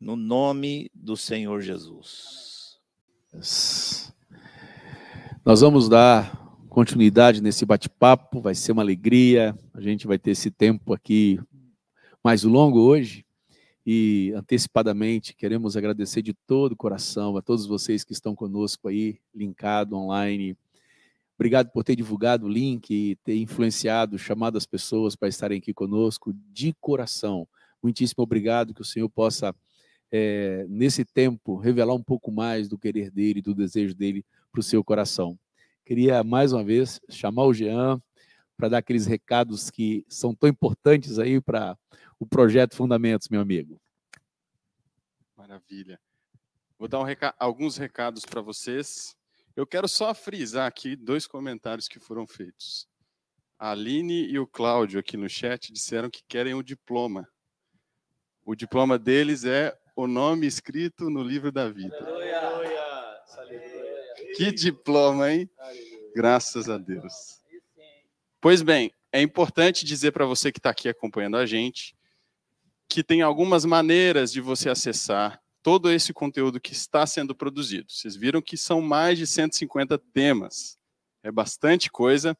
no nome do Senhor Jesus. Nós vamos dar continuidade nesse bate-papo, vai ser uma alegria. A gente vai ter esse tempo aqui mais longo hoje e antecipadamente queremos agradecer de todo o coração a todos vocês que estão conosco aí, linkado online. Obrigado por ter divulgado o link e ter influenciado, chamado as pessoas para estarem aqui conosco de coração. Muitíssimo obrigado, que o Senhor possa, é, nesse tempo, revelar um pouco mais do querer dele, do desejo dele para o seu coração. Queria mais uma vez chamar o Jean para dar aqueles recados que são tão importantes aí para o projeto Fundamentos, meu amigo. Maravilha. Vou dar um reca alguns recados para vocês. Eu quero só frisar aqui dois comentários que foram feitos. A Aline e o Cláudio aqui no chat disseram que querem o diploma. O diploma deles é o nome escrito no livro da vida. Aleluia. Que diploma, hein? Graças a Deus. Pois bem, é importante dizer para você que está aqui acompanhando a gente que tem algumas maneiras de você acessar todo esse conteúdo que está sendo produzido. Vocês viram que são mais de 150 temas. É bastante coisa.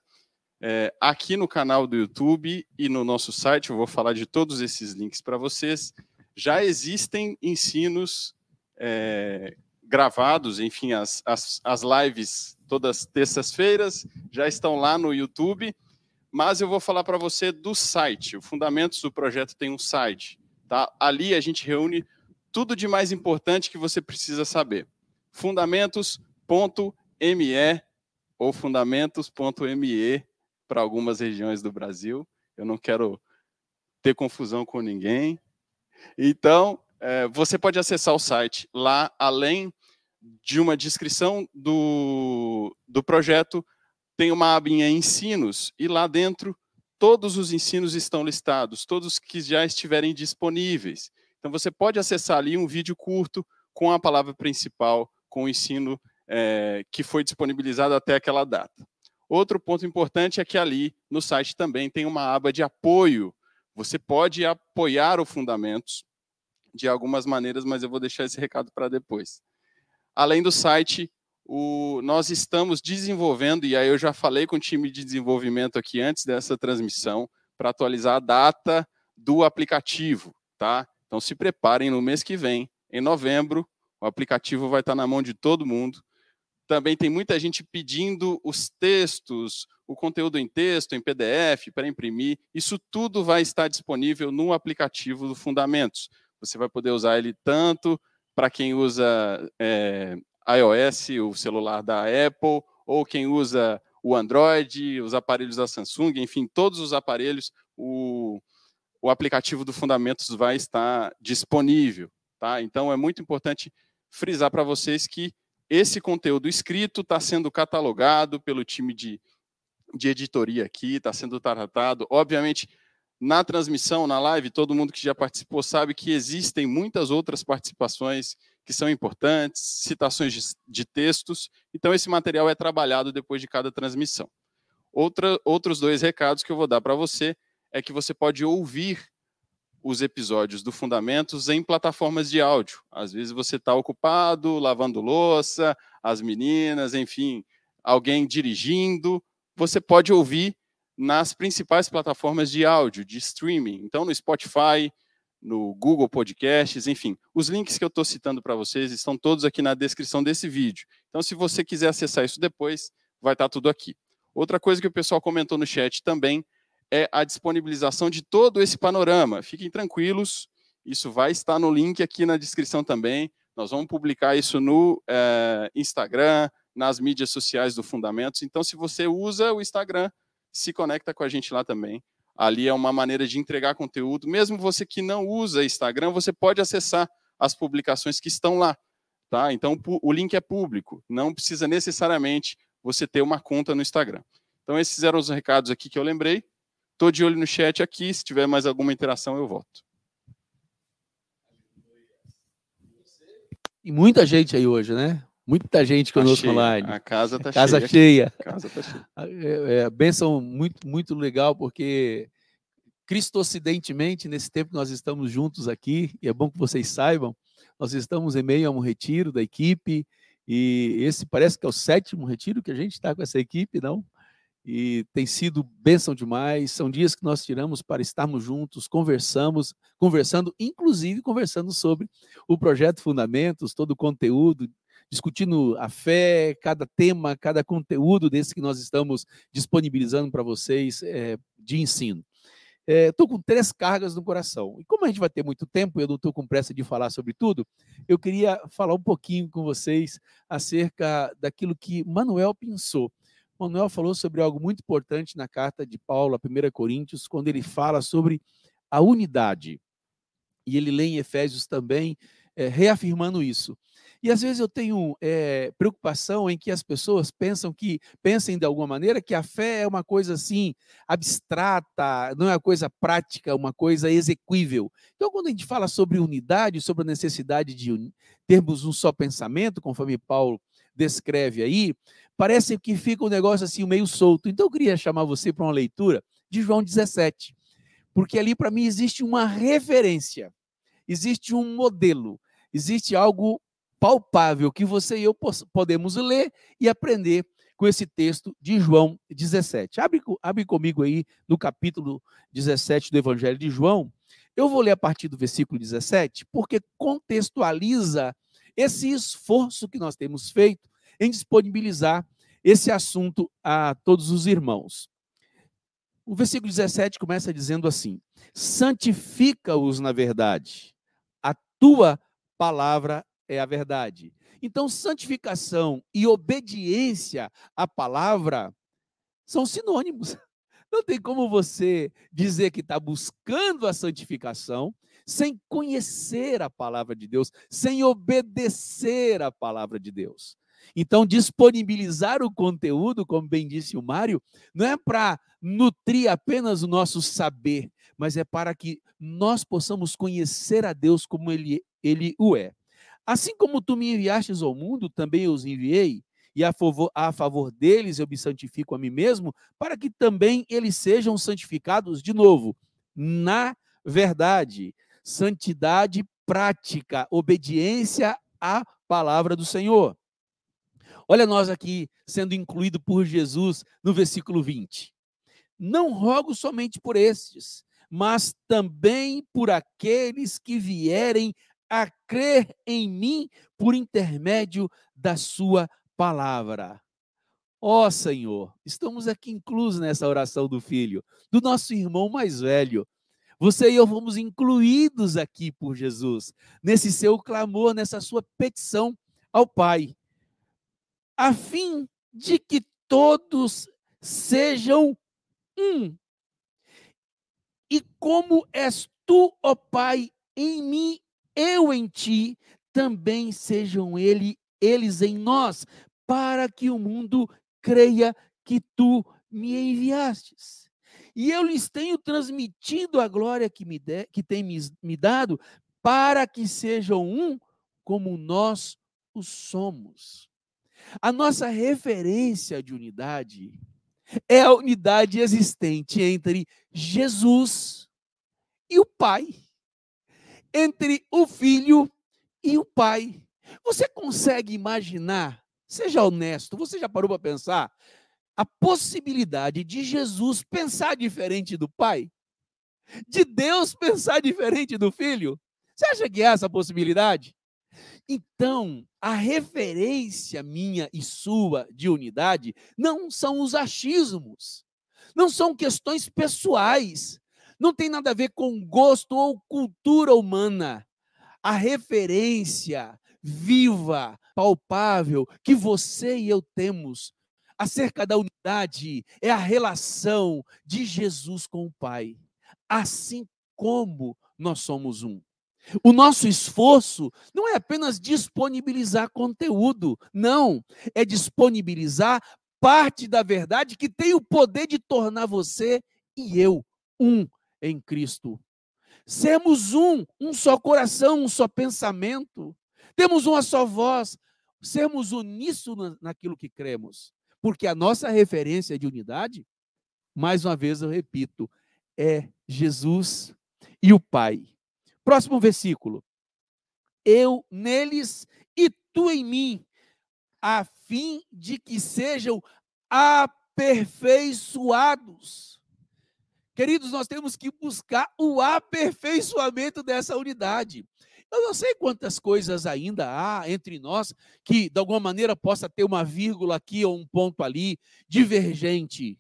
É, aqui no canal do YouTube e no nosso site, eu vou falar de todos esses links para vocês. Já existem ensinos é, gravados, enfim, as, as, as lives todas terças-feiras já estão lá no YouTube, mas eu vou falar para você do site. O Fundamentos do Projeto tem um site. Tá? Ali a gente reúne tudo de mais importante que você precisa saber. Fundamentos.me ou fundamentos.me para algumas regiões do Brasil. Eu não quero ter confusão com ninguém. Então, é, você pode acessar o site. Lá, além de uma descrição do, do projeto, tem uma abinha ensinos, e lá dentro todos os ensinos estão listados, todos que já estiverem disponíveis. Então você pode acessar ali um vídeo curto com a palavra principal, com o ensino é, que foi disponibilizado até aquela data. Outro ponto importante é que ali no site também tem uma aba de apoio. Você pode apoiar o Fundamentos de algumas maneiras, mas eu vou deixar esse recado para depois. Além do site, o, nós estamos desenvolvendo, e aí eu já falei com o time de desenvolvimento aqui antes dessa transmissão, para atualizar a data do aplicativo, tá? Então se preparem no mês que vem, em novembro, o aplicativo vai estar na mão de todo mundo. Também tem muita gente pedindo os textos, o conteúdo em texto, em PDF, para imprimir. Isso tudo vai estar disponível no aplicativo do Fundamentos. Você vai poder usar ele tanto para quem usa é, iOS, o celular da Apple, ou quem usa o Android, os aparelhos da Samsung, enfim, todos os aparelhos, o, o aplicativo do Fundamentos vai estar disponível. Tá? Então, é muito importante frisar para vocês que esse conteúdo escrito está sendo catalogado pelo time de, de editoria aqui, está sendo tratado. Obviamente, na transmissão, na live, todo mundo que já participou sabe que existem muitas outras participações que são importantes, citações de, de textos. Então, esse material é trabalhado depois de cada transmissão. Outra, outros dois recados que eu vou dar para você é que você pode ouvir os episódios do Fundamentos em plataformas de áudio. Às vezes você está ocupado, lavando louça, as meninas, enfim, alguém dirigindo. Você pode ouvir nas principais plataformas de áudio, de streaming. Então, no Spotify, no Google Podcasts, enfim. Os links que eu estou citando para vocês estão todos aqui na descrição desse vídeo. Então, se você quiser acessar isso depois, vai estar tá tudo aqui. Outra coisa que o pessoal comentou no chat também é a disponibilização de todo esse panorama. Fiquem tranquilos, isso vai estar no link aqui na descrição também. Nós vamos publicar isso no é, Instagram, nas mídias sociais do Fundamentos. Então, se você usa o Instagram, se conecta com a gente lá também. Ali é uma maneira de entregar conteúdo. Mesmo você que não usa Instagram, você pode acessar as publicações que estão lá. Tá? Então, o link é público. Não precisa necessariamente você ter uma conta no Instagram. Então, esses eram os recados aqui que eu lembrei. Estou de olho no chat aqui. Se tiver mais alguma interação, eu volto. E muita gente aí hoje, né? Muita gente tá conosco cheia. online. A casa está Casa cheia. cheia. A casa tá cheia. É, é, benção muito, muito legal, porque cristocidentemente, nesse tempo que nós estamos juntos aqui, e é bom que vocês saibam, nós estamos em meio a um retiro da equipe, e esse parece que é o sétimo retiro que a gente está com essa equipe, não? E tem sido bênção demais. São dias que nós tiramos para estarmos juntos, conversamos, conversando, inclusive conversando sobre o projeto Fundamentos, todo o conteúdo, discutindo a fé, cada tema, cada conteúdo desse que nós estamos disponibilizando para vocês é, de ensino. Estou é, com três cargas no coração. E como a gente vai ter muito tempo, eu não estou com pressa de falar sobre tudo, eu queria falar um pouquinho com vocês acerca daquilo que Manuel pensou. Manuel falou sobre algo muito importante na carta de Paulo, a 1 Coríntios, quando ele fala sobre a unidade. E ele lê em Efésios também, é, reafirmando isso. E às vezes eu tenho é, preocupação em que as pessoas pensam que, pensem de alguma maneira, que a fé é uma coisa assim, abstrata, não é uma coisa prática, uma coisa execuível. Então, quando a gente fala sobre unidade, sobre a necessidade de termos um só pensamento, conforme Paulo descreve aí, parece que fica um negócio assim meio solto. Então, eu queria chamar você para uma leitura de João 17, porque ali para mim existe uma referência, existe um modelo, existe algo palpável que você e eu podemos ler e aprender com esse texto de João 17. Abre, abre comigo aí no capítulo 17 do Evangelho de João. Eu vou ler a partir do versículo 17, porque contextualiza esse esforço que nós temos feito em disponibilizar esse assunto a todos os irmãos. O versículo 17 começa dizendo assim: Santifica-os na verdade, a tua palavra é a verdade. Então, santificação e obediência à palavra são sinônimos. <laughs> Não tem como você dizer que está buscando a santificação sem conhecer a palavra de Deus, sem obedecer a palavra de Deus. Então, disponibilizar o conteúdo, como bem disse o Mário, não é para nutrir apenas o nosso saber, mas é para que nós possamos conhecer a Deus como ele, ele o é. Assim como tu me enviastes ao mundo, também eu os enviei, e a favor, a favor deles eu me santifico a mim mesmo, para que também eles sejam santificados de novo, na verdade. Santidade prática, obediência à palavra do Senhor. Olha nós aqui sendo incluído por Jesus no versículo 20. Não rogo somente por estes, mas também por aqueles que vierem a crer em mim por intermédio da sua palavra. Ó oh, Senhor, estamos aqui inclusos nessa oração do filho, do nosso irmão mais velho. Você e eu fomos incluídos aqui por Jesus, nesse seu clamor, nessa sua petição ao Pai, a fim de que todos sejam um. E como és tu, ó Pai, em mim eu em ti, também sejam ele, eles em nós, para que o mundo creia que tu me enviastes. E eu lhes tenho transmitido a glória que, me de, que tem me, me dado, para que sejam um como nós o somos. A nossa referência de unidade é a unidade existente entre Jesus e o Pai entre o filho e o pai. Você consegue imaginar? Seja honesto, você já parou para pensar a possibilidade de Jesus pensar diferente do pai? De Deus pensar diferente do filho? Você acha que é essa possibilidade? Então, a referência minha e sua de unidade não são os achismos, não são questões pessoais, não tem nada a ver com gosto ou cultura humana. A referência viva, palpável, que você e eu temos acerca da unidade é a relação de Jesus com o Pai, assim como nós somos um. O nosso esforço não é apenas disponibilizar conteúdo, não, é disponibilizar parte da verdade que tem o poder de tornar você e eu um em Cristo. Sermos um, um só coração, um só pensamento. Temos uma só voz. Sermos uníssonos naquilo que cremos. Porque a nossa referência de unidade, mais uma vez eu repito, é Jesus e o Pai. Próximo versículo. Eu neles e tu em mim, a fim de que sejam aperfeiçoados. Queridos, nós temos que buscar o aperfeiçoamento dessa unidade. Eu não sei quantas coisas ainda há entre nós que, de alguma maneira, possa ter uma vírgula aqui ou um ponto ali divergente.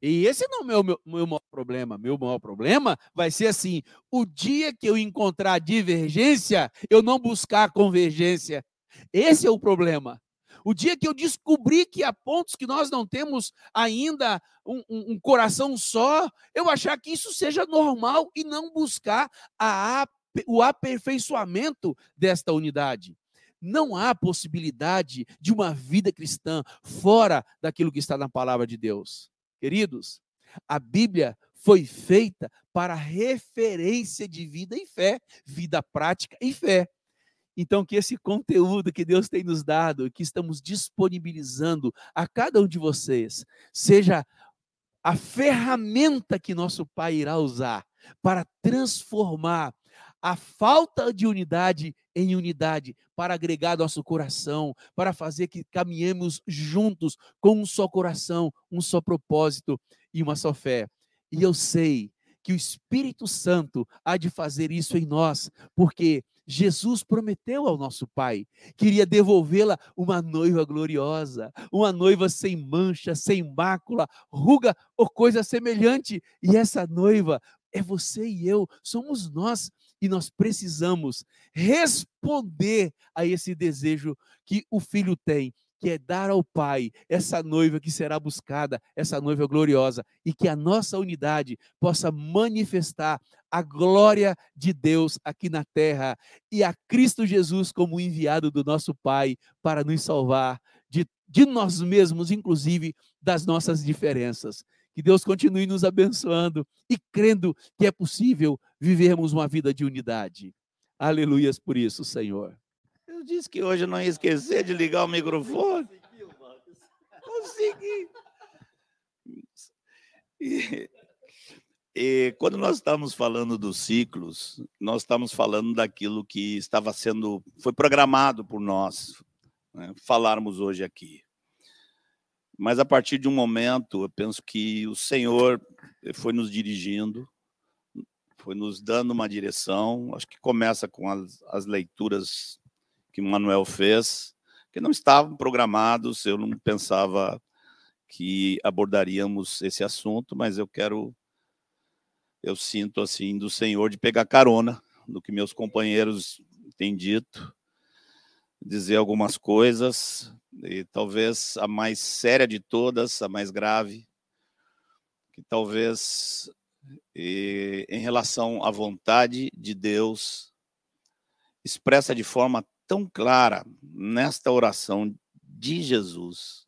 E esse não é o meu, meu maior problema. Meu maior problema vai ser assim: o dia que eu encontrar divergência, eu não buscar convergência. Esse é o problema. O dia que eu descobrir que há pontos que nós não temos ainda um, um, um coração só, eu achar que isso seja normal e não buscar a, o aperfeiçoamento desta unidade. Não há possibilidade de uma vida cristã fora daquilo que está na palavra de Deus. Queridos, a Bíblia foi feita para referência de vida e fé, vida prática e fé. Então, que esse conteúdo que Deus tem nos dado, que estamos disponibilizando a cada um de vocês, seja a ferramenta que nosso Pai irá usar para transformar a falta de unidade em unidade, para agregar nosso coração, para fazer que caminhemos juntos com um só coração, um só propósito e uma só fé. E eu sei que o Espírito Santo há de fazer isso em nós, porque Jesus prometeu ao nosso Pai, queria devolvê-la uma noiva gloriosa, uma noiva sem mancha, sem mácula, ruga ou coisa semelhante. E essa noiva é você e eu, somos nós e nós precisamos responder a esse desejo que o filho tem, que é dar ao Pai essa noiva que será buscada, essa noiva gloriosa, e que a nossa unidade possa manifestar a glória de Deus aqui na terra e a Cristo Jesus como enviado do nosso Pai para nos salvar de, de nós mesmos, inclusive das nossas diferenças. Que Deus continue nos abençoando e crendo que é possível vivermos uma vida de unidade. Aleluias por isso, Senhor. Disse que hoje eu não ia esquecer de ligar o microfone. Consegui. E, e quando nós estamos falando dos ciclos, nós estamos falando daquilo que estava sendo, foi programado por nós né, falarmos hoje aqui. Mas a partir de um momento, eu penso que o Senhor foi nos dirigindo, foi nos dando uma direção. Acho que começa com as, as leituras que o Manuel fez, que não estavam programados, eu não pensava que abordaríamos esse assunto, mas eu quero, eu sinto assim do Senhor de pegar carona do que meus companheiros têm dito, dizer algumas coisas, e talvez a mais séria de todas, a mais grave, que talvez e, em relação à vontade de Deus, expressa de forma tão clara nesta oração de Jesus,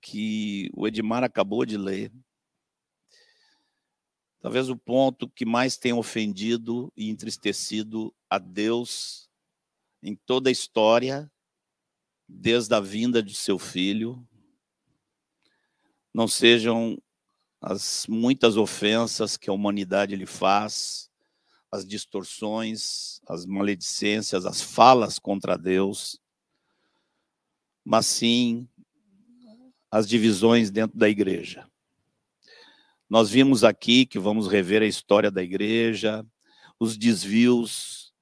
que o Edmar acabou de ler. Talvez o ponto que mais tem ofendido e entristecido a Deus em toda a história desde a vinda de seu filho, não sejam as muitas ofensas que a humanidade lhe faz, as distorções, as maledicências, as falas contra Deus, mas sim as divisões dentro da igreja. Nós vimos aqui que vamos rever a história da igreja, os desvios,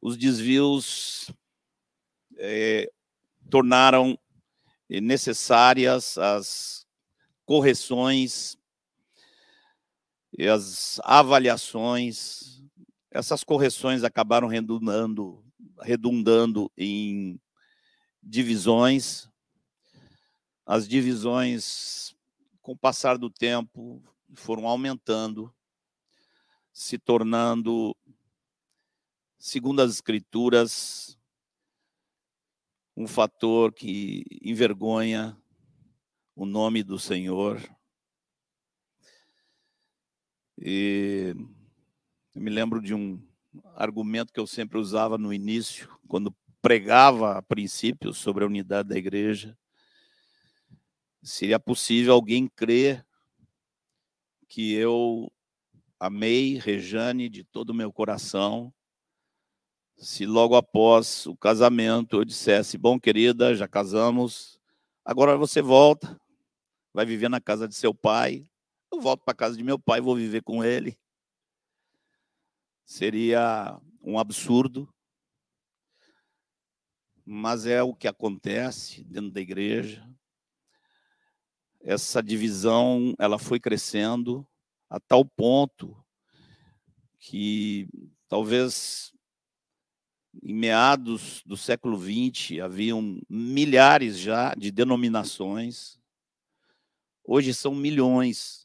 os desvios é, tornaram necessárias as correções e as avaliações. Essas correções acabaram redundando, redundando em divisões, as divisões, com o passar do tempo, foram aumentando, se tornando, segundo as Escrituras, um fator que envergonha o nome do Senhor. E eu me lembro de um argumento que eu sempre usava no início, quando pregava a princípio sobre a unidade da igreja. Seria possível alguém crer que eu amei Rejane de todo o meu coração, se logo após o casamento eu dissesse: Bom, querida, já casamos, agora você volta, vai viver na casa de seu pai, eu volto para casa de meu pai, vou viver com ele. Seria um absurdo, mas é o que acontece dentro da igreja. Essa divisão, ela foi crescendo a tal ponto que talvez em meados do século XX haviam milhares já de denominações. Hoje são milhões.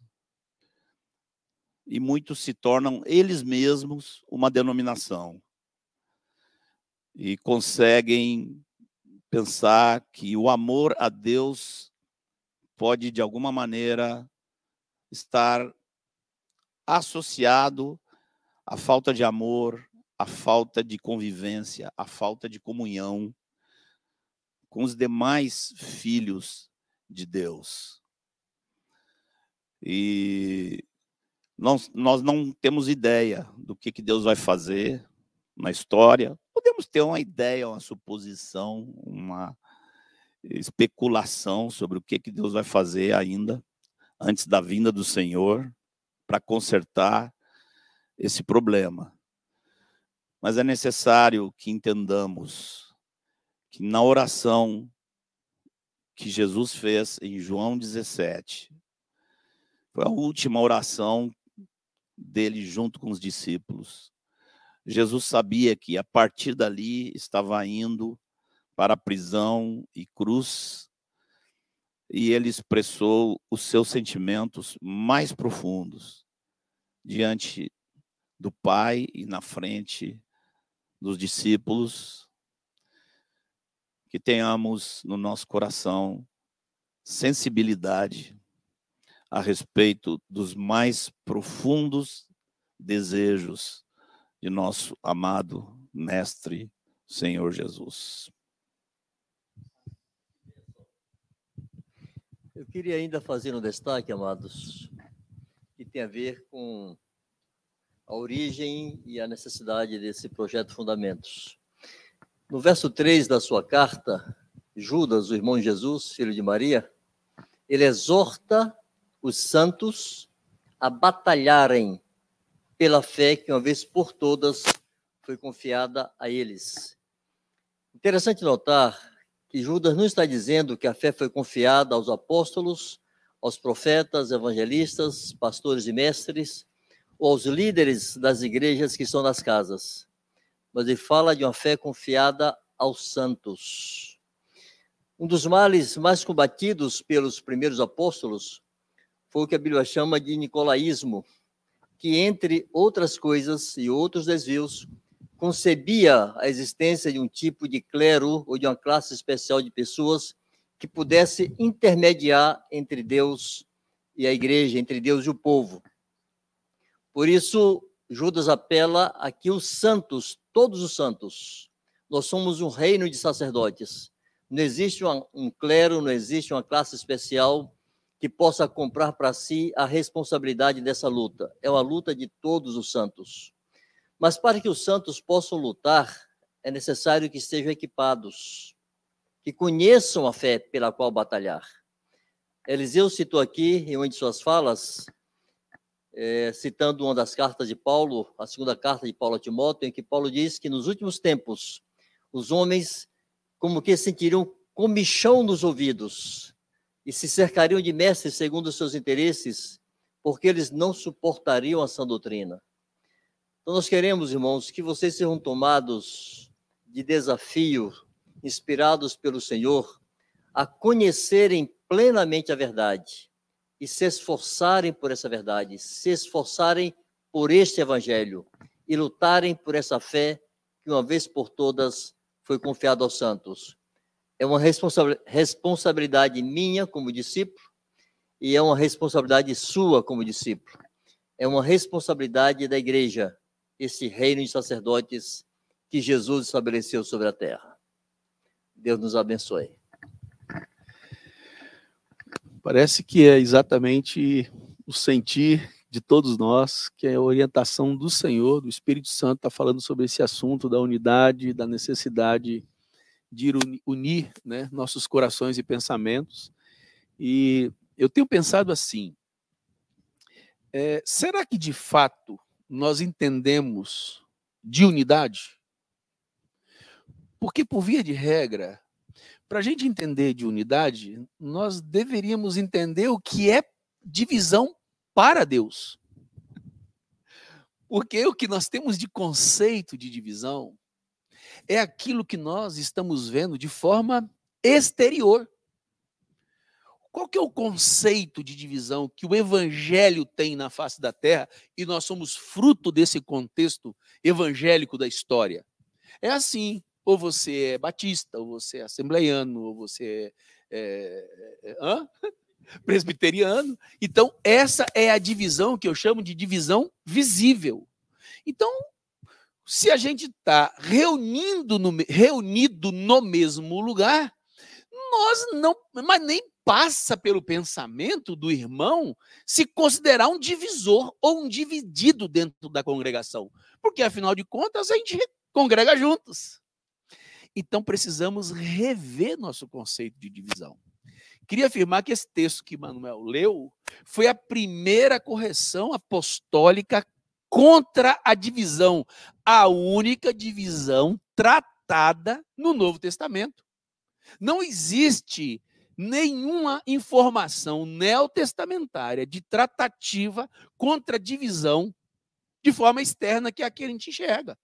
E muitos se tornam eles mesmos uma denominação e conseguem pensar que o amor a Deus pode, de alguma maneira, estar associado à falta de amor, à falta de convivência, à falta de comunhão com os demais filhos de Deus. E nós, nós não temos ideia do que, que Deus vai fazer na história, podemos ter uma ideia, uma suposição, uma especulação sobre o que, que Deus vai fazer ainda antes da vinda do Senhor para consertar esse problema. Mas é necessário que entendamos que na oração que Jesus fez em João 17, foi a última oração dele junto com os discípulos. Jesus sabia que a partir dali estava indo para a prisão e cruz, e ele expressou os seus sentimentos mais profundos diante do Pai e na frente dos discípulos. Que tenhamos no nosso coração sensibilidade a respeito dos mais profundos desejos de nosso amado Mestre Senhor Jesus. Eu queria ainda fazer um destaque, amados, que tem a ver com a origem e a necessidade desse projeto Fundamentos. No verso 3 da sua carta, Judas, o irmão de Jesus, filho de Maria, ele exorta os santos a batalharem pela fé que uma vez por todas foi confiada a eles. Interessante notar que Judas não está dizendo que a fé foi confiada aos apóstolos, aos profetas, evangelistas, pastores e mestres, ou aos líderes das igrejas que estão nas casas, mas ele fala de uma fé confiada aos santos. Um dos males mais combatidos pelos primeiros apóstolos foi o que a Bíblia chama de nicolaísmo, que, entre outras coisas e outros desvios, concebia a existência de um tipo de clero ou de uma classe especial de pessoas que pudesse intermediar entre Deus e a igreja, entre Deus e o povo. Por isso, Judas apela aqui os santos, todos os santos. Nós somos um reino de sacerdotes. Não existe uma, um clero, não existe uma classe especial que possa comprar para si a responsabilidade dessa luta. É uma luta de todos os santos. Mas para que os santos possam lutar, é necessário que estejam equipados, que conheçam a fé pela qual batalhar. Eliseu citou aqui, em uma de suas falas, é, citando uma das cartas de Paulo, a segunda carta de Paulo a Timóteo, em que Paulo diz que nos últimos tempos os homens como que sentiriam comichão nos ouvidos, e se cercariam de mestres segundo os seus interesses, porque eles não suportariam a sã doutrina. Então, nós queremos, irmãos, que vocês sejam tomados de desafio, inspirados pelo Senhor, a conhecerem plenamente a verdade e se esforçarem por essa verdade, se esforçarem por este evangelho e lutarem por essa fé que uma vez por todas foi confiada aos santos. É uma responsabilidade minha como discípulo e é uma responsabilidade sua como discípulo. É uma responsabilidade da igreja, esse reino de sacerdotes que Jesus estabeleceu sobre a terra. Deus nos abençoe. Parece que é exatamente o sentir de todos nós, que é a orientação do Senhor, do Espírito Santo, está falando sobre esse assunto da unidade, da necessidade de unir né, nossos corações e pensamentos. E eu tenho pensado assim: é, será que de fato nós entendemos de unidade? Porque, por via de regra, para a gente entender de unidade, nós deveríamos entender o que é divisão para Deus. Porque o que nós temos de conceito de divisão é aquilo que nós estamos vendo de forma exterior. Qual que é o conceito de divisão que o evangelho tem na face da terra e nós somos fruto desse contexto evangélico da história? É assim, ou você é batista, ou você é assembleiano, ou você é, é, é <laughs> presbiteriano. Então, essa é a divisão que eu chamo de divisão visível. Então, se a gente está reunindo no, reunido no mesmo lugar, nós não, mas nem passa pelo pensamento do irmão se considerar um divisor ou um dividido dentro da congregação. Porque, afinal de contas, a gente congrega juntos. Então, precisamos rever nosso conceito de divisão. Queria afirmar que esse texto que Manuel leu foi a primeira correção apostólica contra a divisão, a única divisão tratada no Novo Testamento. Não existe nenhuma informação neotestamentária de tratativa contra a divisão de forma externa que é a que a gente enxerga.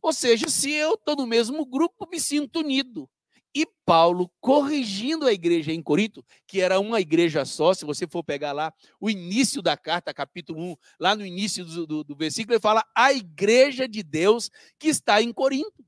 Ou seja, se eu estou no mesmo grupo, me sinto unido. E Paulo, corrigindo a igreja em Corinto, que era uma igreja só, se você for pegar lá o início da carta, capítulo 1, lá no início do, do, do versículo, ele fala a igreja de Deus que está em Corinto.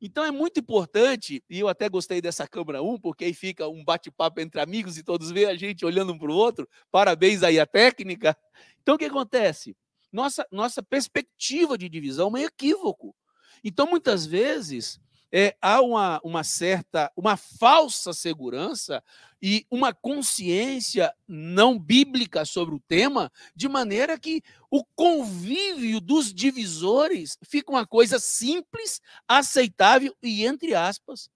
Então é muito importante, e eu até gostei dessa câmera 1, porque aí fica um bate-papo entre amigos e todos veem a gente olhando um para o outro. Parabéns aí à técnica. Então o que acontece? Nossa, nossa perspectiva de divisão é um equívoco. Então, muitas vezes, é, há uma, uma certa, uma falsa segurança e uma consciência não bíblica sobre o tema, de maneira que o convívio dos divisores fica uma coisa simples, aceitável e, entre aspas,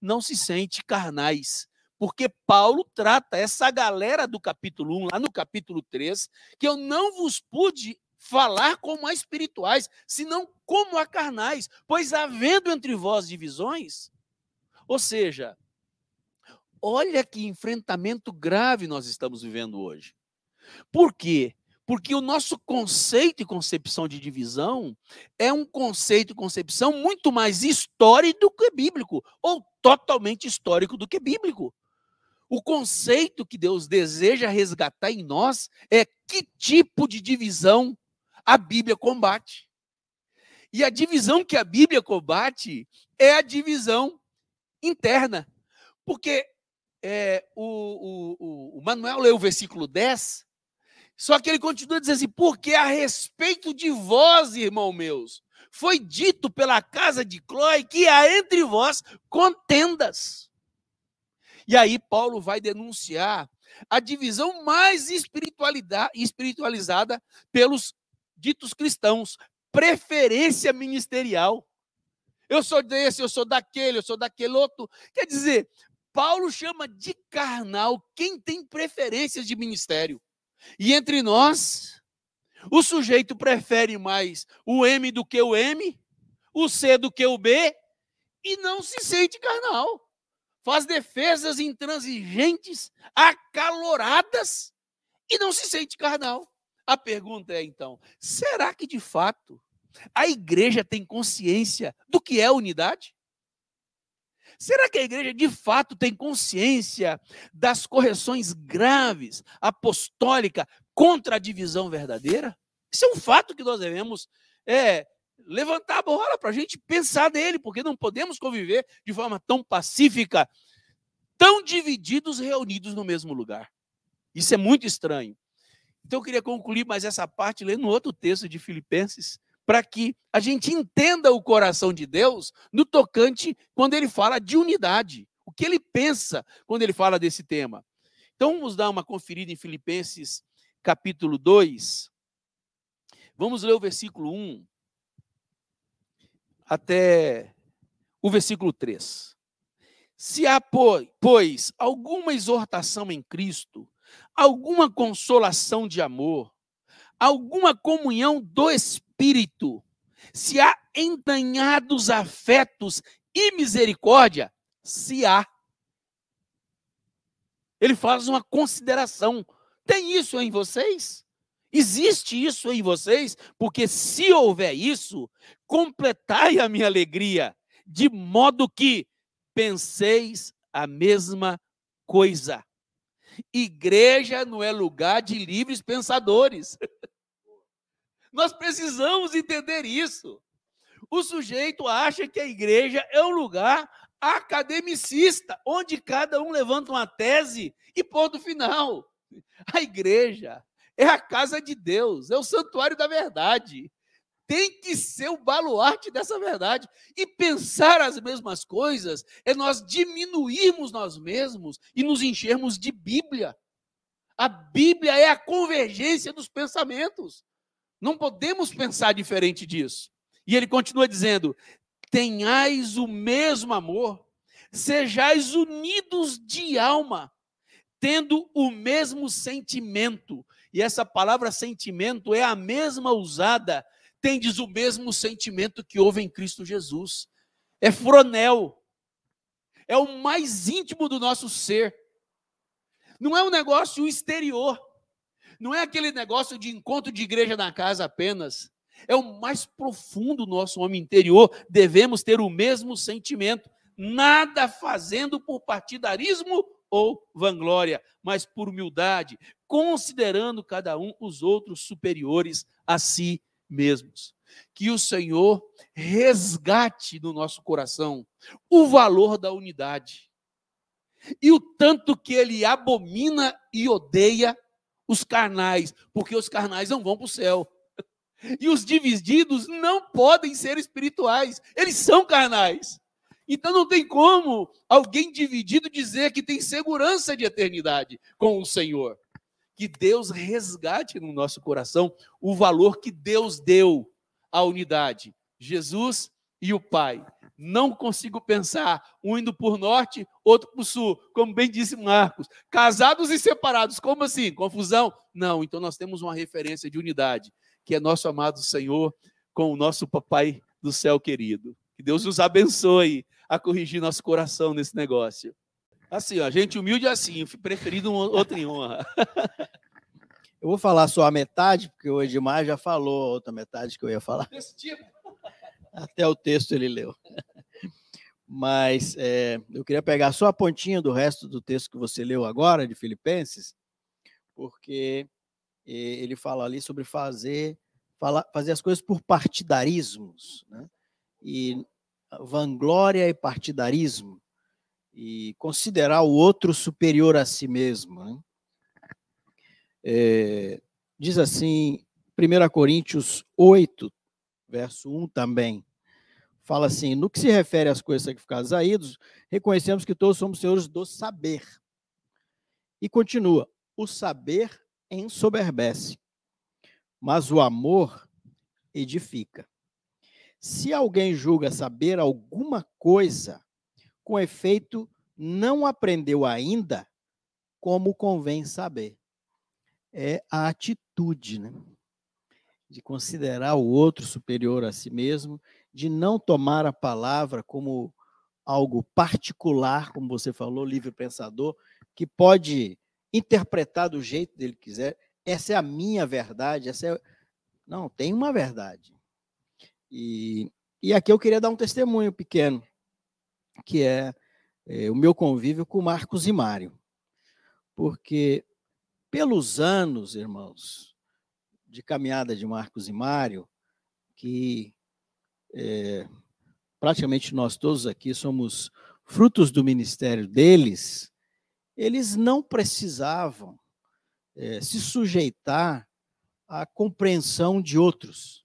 não se sente carnais. Porque Paulo trata essa galera do capítulo 1, lá no capítulo 3, que eu não vos pude falar como a espirituais, senão como a carnais, pois havendo entre vós divisões, ou seja, olha que enfrentamento grave nós estamos vivendo hoje. Por quê? Porque o nosso conceito e concepção de divisão é um conceito e concepção muito mais histórico do que bíblico, ou totalmente histórico do que bíblico. O conceito que Deus deseja resgatar em nós é que tipo de divisão a Bíblia combate. E a divisão que a Bíblia combate é a divisão interna. Porque é, o, o, o Manuel leu o versículo 10, só que ele continua dizendo assim: porque a respeito de vós, irmão meus, foi dito pela casa de Clói que há entre vós contendas. E aí Paulo vai denunciar a divisão mais espiritualizada pelos ditos cristãos, preferência ministerial. Eu sou desse, eu sou daquele, eu sou daquele outro. Quer dizer, Paulo chama de carnal quem tem preferências de ministério. E entre nós, o sujeito prefere mais o M do que o M, o C do que o B, e não se sente carnal. Faz defesas intransigentes, acaloradas, e não se sente carnal. A pergunta é então: será que de fato a igreja tem consciência do que é unidade? Será que a igreja de fato tem consciência das correções graves, apostólica, contra a divisão verdadeira? Isso é um fato que nós devemos é, levantar a bola para a gente pensar nele, porque não podemos conviver de forma tão pacífica, tão divididos, reunidos no mesmo lugar. Isso é muito estranho. Então eu queria concluir mais essa parte lendo outro texto de Filipenses, para que a gente entenda o coração de Deus no tocante quando ele fala de unidade, o que ele pensa quando ele fala desse tema. Então vamos dar uma conferida em Filipenses capítulo 2. Vamos ler o versículo 1 até o versículo 3. Se há, pois, alguma exortação em Cristo, alguma consolação de amor, alguma comunhão do Espírito, se há entranhados afetos e misericórdia, se há. Ele faz uma consideração. Tem isso em vocês? Existe isso em vocês? Porque se houver isso, completai a minha alegria, de modo que penseis a mesma coisa. Igreja não é lugar de livres pensadores. <laughs> Nós precisamos entender isso. O sujeito acha que a igreja é um lugar academicista, onde cada um levanta uma tese e ponto final. A igreja é a casa de Deus, é o santuário da verdade. Tem que ser o baluarte dessa verdade. E pensar as mesmas coisas é nós diminuirmos nós mesmos e nos enchermos de Bíblia. A Bíblia é a convergência dos pensamentos. Não podemos pensar diferente disso. E ele continua dizendo: tenhais o mesmo amor, sejais unidos de alma, tendo o mesmo sentimento. E essa palavra sentimento é a mesma usada, tendes o mesmo sentimento que houve em Cristo Jesus. É fronel, é o mais íntimo do nosso ser. Não é um negócio exterior. Não é aquele negócio de encontro de igreja na casa apenas. É o mais profundo do nosso homem interior. Devemos ter o mesmo sentimento, nada fazendo por partidarismo ou vanglória, mas por humildade, considerando cada um os outros superiores a si mesmos. Que o Senhor resgate no nosso coração o valor da unidade e o tanto que ele abomina e odeia os carnais, porque os carnais não vão para o céu. E os divididos não podem ser espirituais, eles são carnais. Então não tem como alguém dividido dizer que tem segurança de eternidade com o Senhor. Que Deus resgate no nosso coração o valor que Deus deu à unidade, Jesus e o Pai não consigo pensar um indo por norte, outro por sul, como bem disse Marcos. Casados e separados, como assim? Confusão? Não, então nós temos uma referência de unidade, que é nosso amado Senhor com o nosso papai do céu querido. Que Deus nos abençoe a corrigir nosso coração nesse negócio. Assim, ó, gente humilde assim, preferido um outro em honra. <laughs> Eu vou falar só a metade, porque o Edmar já falou a outra metade que eu ia falar. Desse tipo. Até o texto ele leu. Mas é, eu queria pegar só a pontinha do resto do texto que você leu agora, de Filipenses, porque ele fala ali sobre fazer, falar, fazer as coisas por partidarismos, né? e vanglória e partidarismo, e considerar o outro superior a si mesmo. Né? É, diz assim, 1 Coríntios 8, verso 1 também. Fala assim: no que se refere às coisas sacrificadas a ídolos, reconhecemos que todos somos senhores do saber. E continua: o saber ensoberbece, mas o amor edifica. Se alguém julga saber alguma coisa, com efeito não aprendeu ainda como convém saber. É a atitude, né? de considerar o outro superior a si mesmo, de não tomar a palavra como algo particular, como você falou, livre pensador, que pode interpretar do jeito dele quiser. Essa é a minha verdade, essa é Não, tem uma verdade. E, e aqui eu queria dar um testemunho pequeno, que é é, o meu convívio com Marcos e Mário, porque pelos anos, irmãos, de caminhada de Marcos e Mário, que é, praticamente nós todos aqui somos frutos do ministério deles, eles não precisavam é, se sujeitar à compreensão de outros.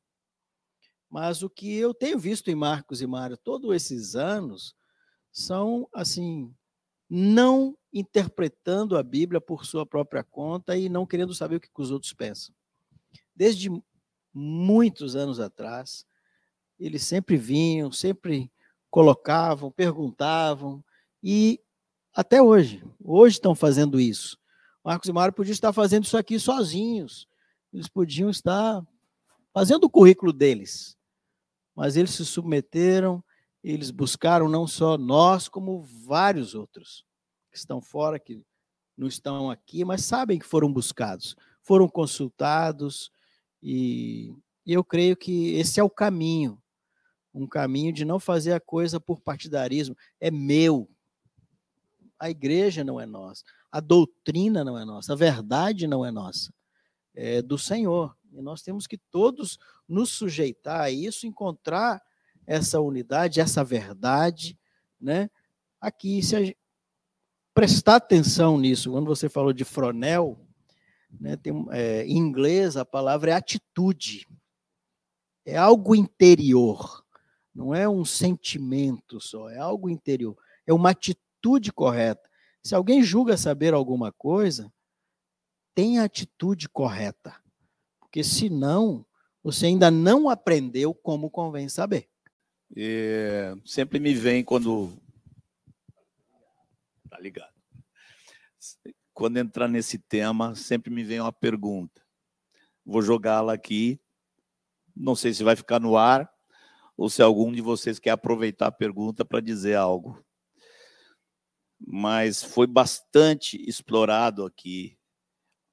Mas o que eu tenho visto em Marcos e Mário todos esses anos são, assim, não interpretando a Bíblia por sua própria conta e não querendo saber o que os outros pensam. Desde muitos anos atrás, eles sempre vinham, sempre colocavam, perguntavam, e até hoje, hoje estão fazendo isso. Marcos e Mário podiam estar fazendo isso aqui sozinhos, eles podiam estar fazendo o currículo deles, mas eles se submeteram, eles buscaram não só nós, como vários outros que estão fora, que não estão aqui, mas sabem que foram buscados, foram consultados, e, eu creio que esse é o caminho um caminho de não fazer a coisa por partidarismo, é meu. A igreja não é nossa, a doutrina não é nossa, a verdade não é nossa, é do Senhor. E nós temos que todos nos sujeitar a isso, encontrar essa unidade, essa verdade, né? Aqui, se a, prestar atenção nisso, quando você falou de fronel, né, tem, é, em inglês a palavra é atitude, é algo interior. Não é um sentimento só, é algo interior. É uma atitude correta. Se alguém julga saber alguma coisa, tenha a atitude correta. Porque senão, você ainda não aprendeu como convém saber. E sempre me vem quando. Tá ligado? Quando entrar nesse tema, sempre me vem uma pergunta. Vou jogá-la aqui. Não sei se vai ficar no ar, ou se algum de vocês quer aproveitar a pergunta para dizer algo. Mas foi bastante explorado aqui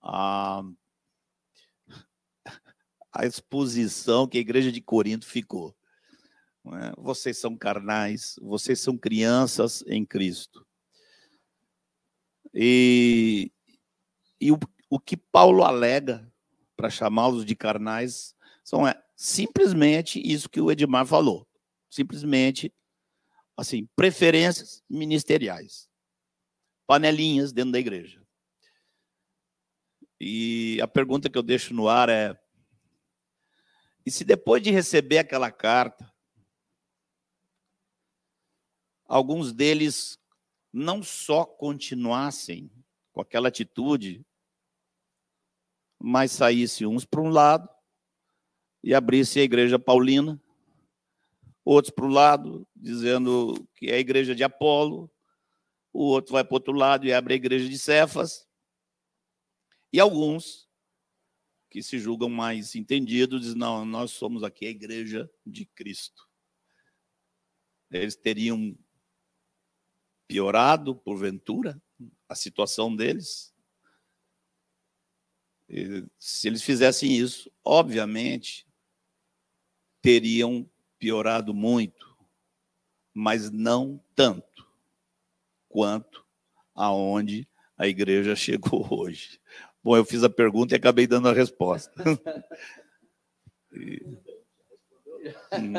a, <laughs> a exposição que a igreja de Corinto ficou. É? Vocês são carnais, vocês são crianças em Cristo. E, e o, o que Paulo alega para chamá-los de carnais são é, simplesmente isso que o Edmar falou. Simplesmente, assim, preferências ministeriais. Panelinhas dentro da igreja. E a pergunta que eu deixo no ar é: e se depois de receber aquela carta, alguns deles não só continuassem com aquela atitude, mas saíssem uns para um lado e abrisse a igreja paulina, outros para o lado, dizendo que é a igreja de Apolo, o outro vai para o outro lado e abre a igreja de Cefas, e alguns que se julgam mais entendidos dizem, não, nós somos aqui a igreja de Cristo. Eles teriam piorado, porventura, a situação deles. E, se eles fizessem isso, obviamente, teriam piorado muito, mas não tanto quanto aonde a igreja <laughs> chegou hoje. Bom, eu fiz a pergunta e acabei dando a resposta. <laughs> e... Hum.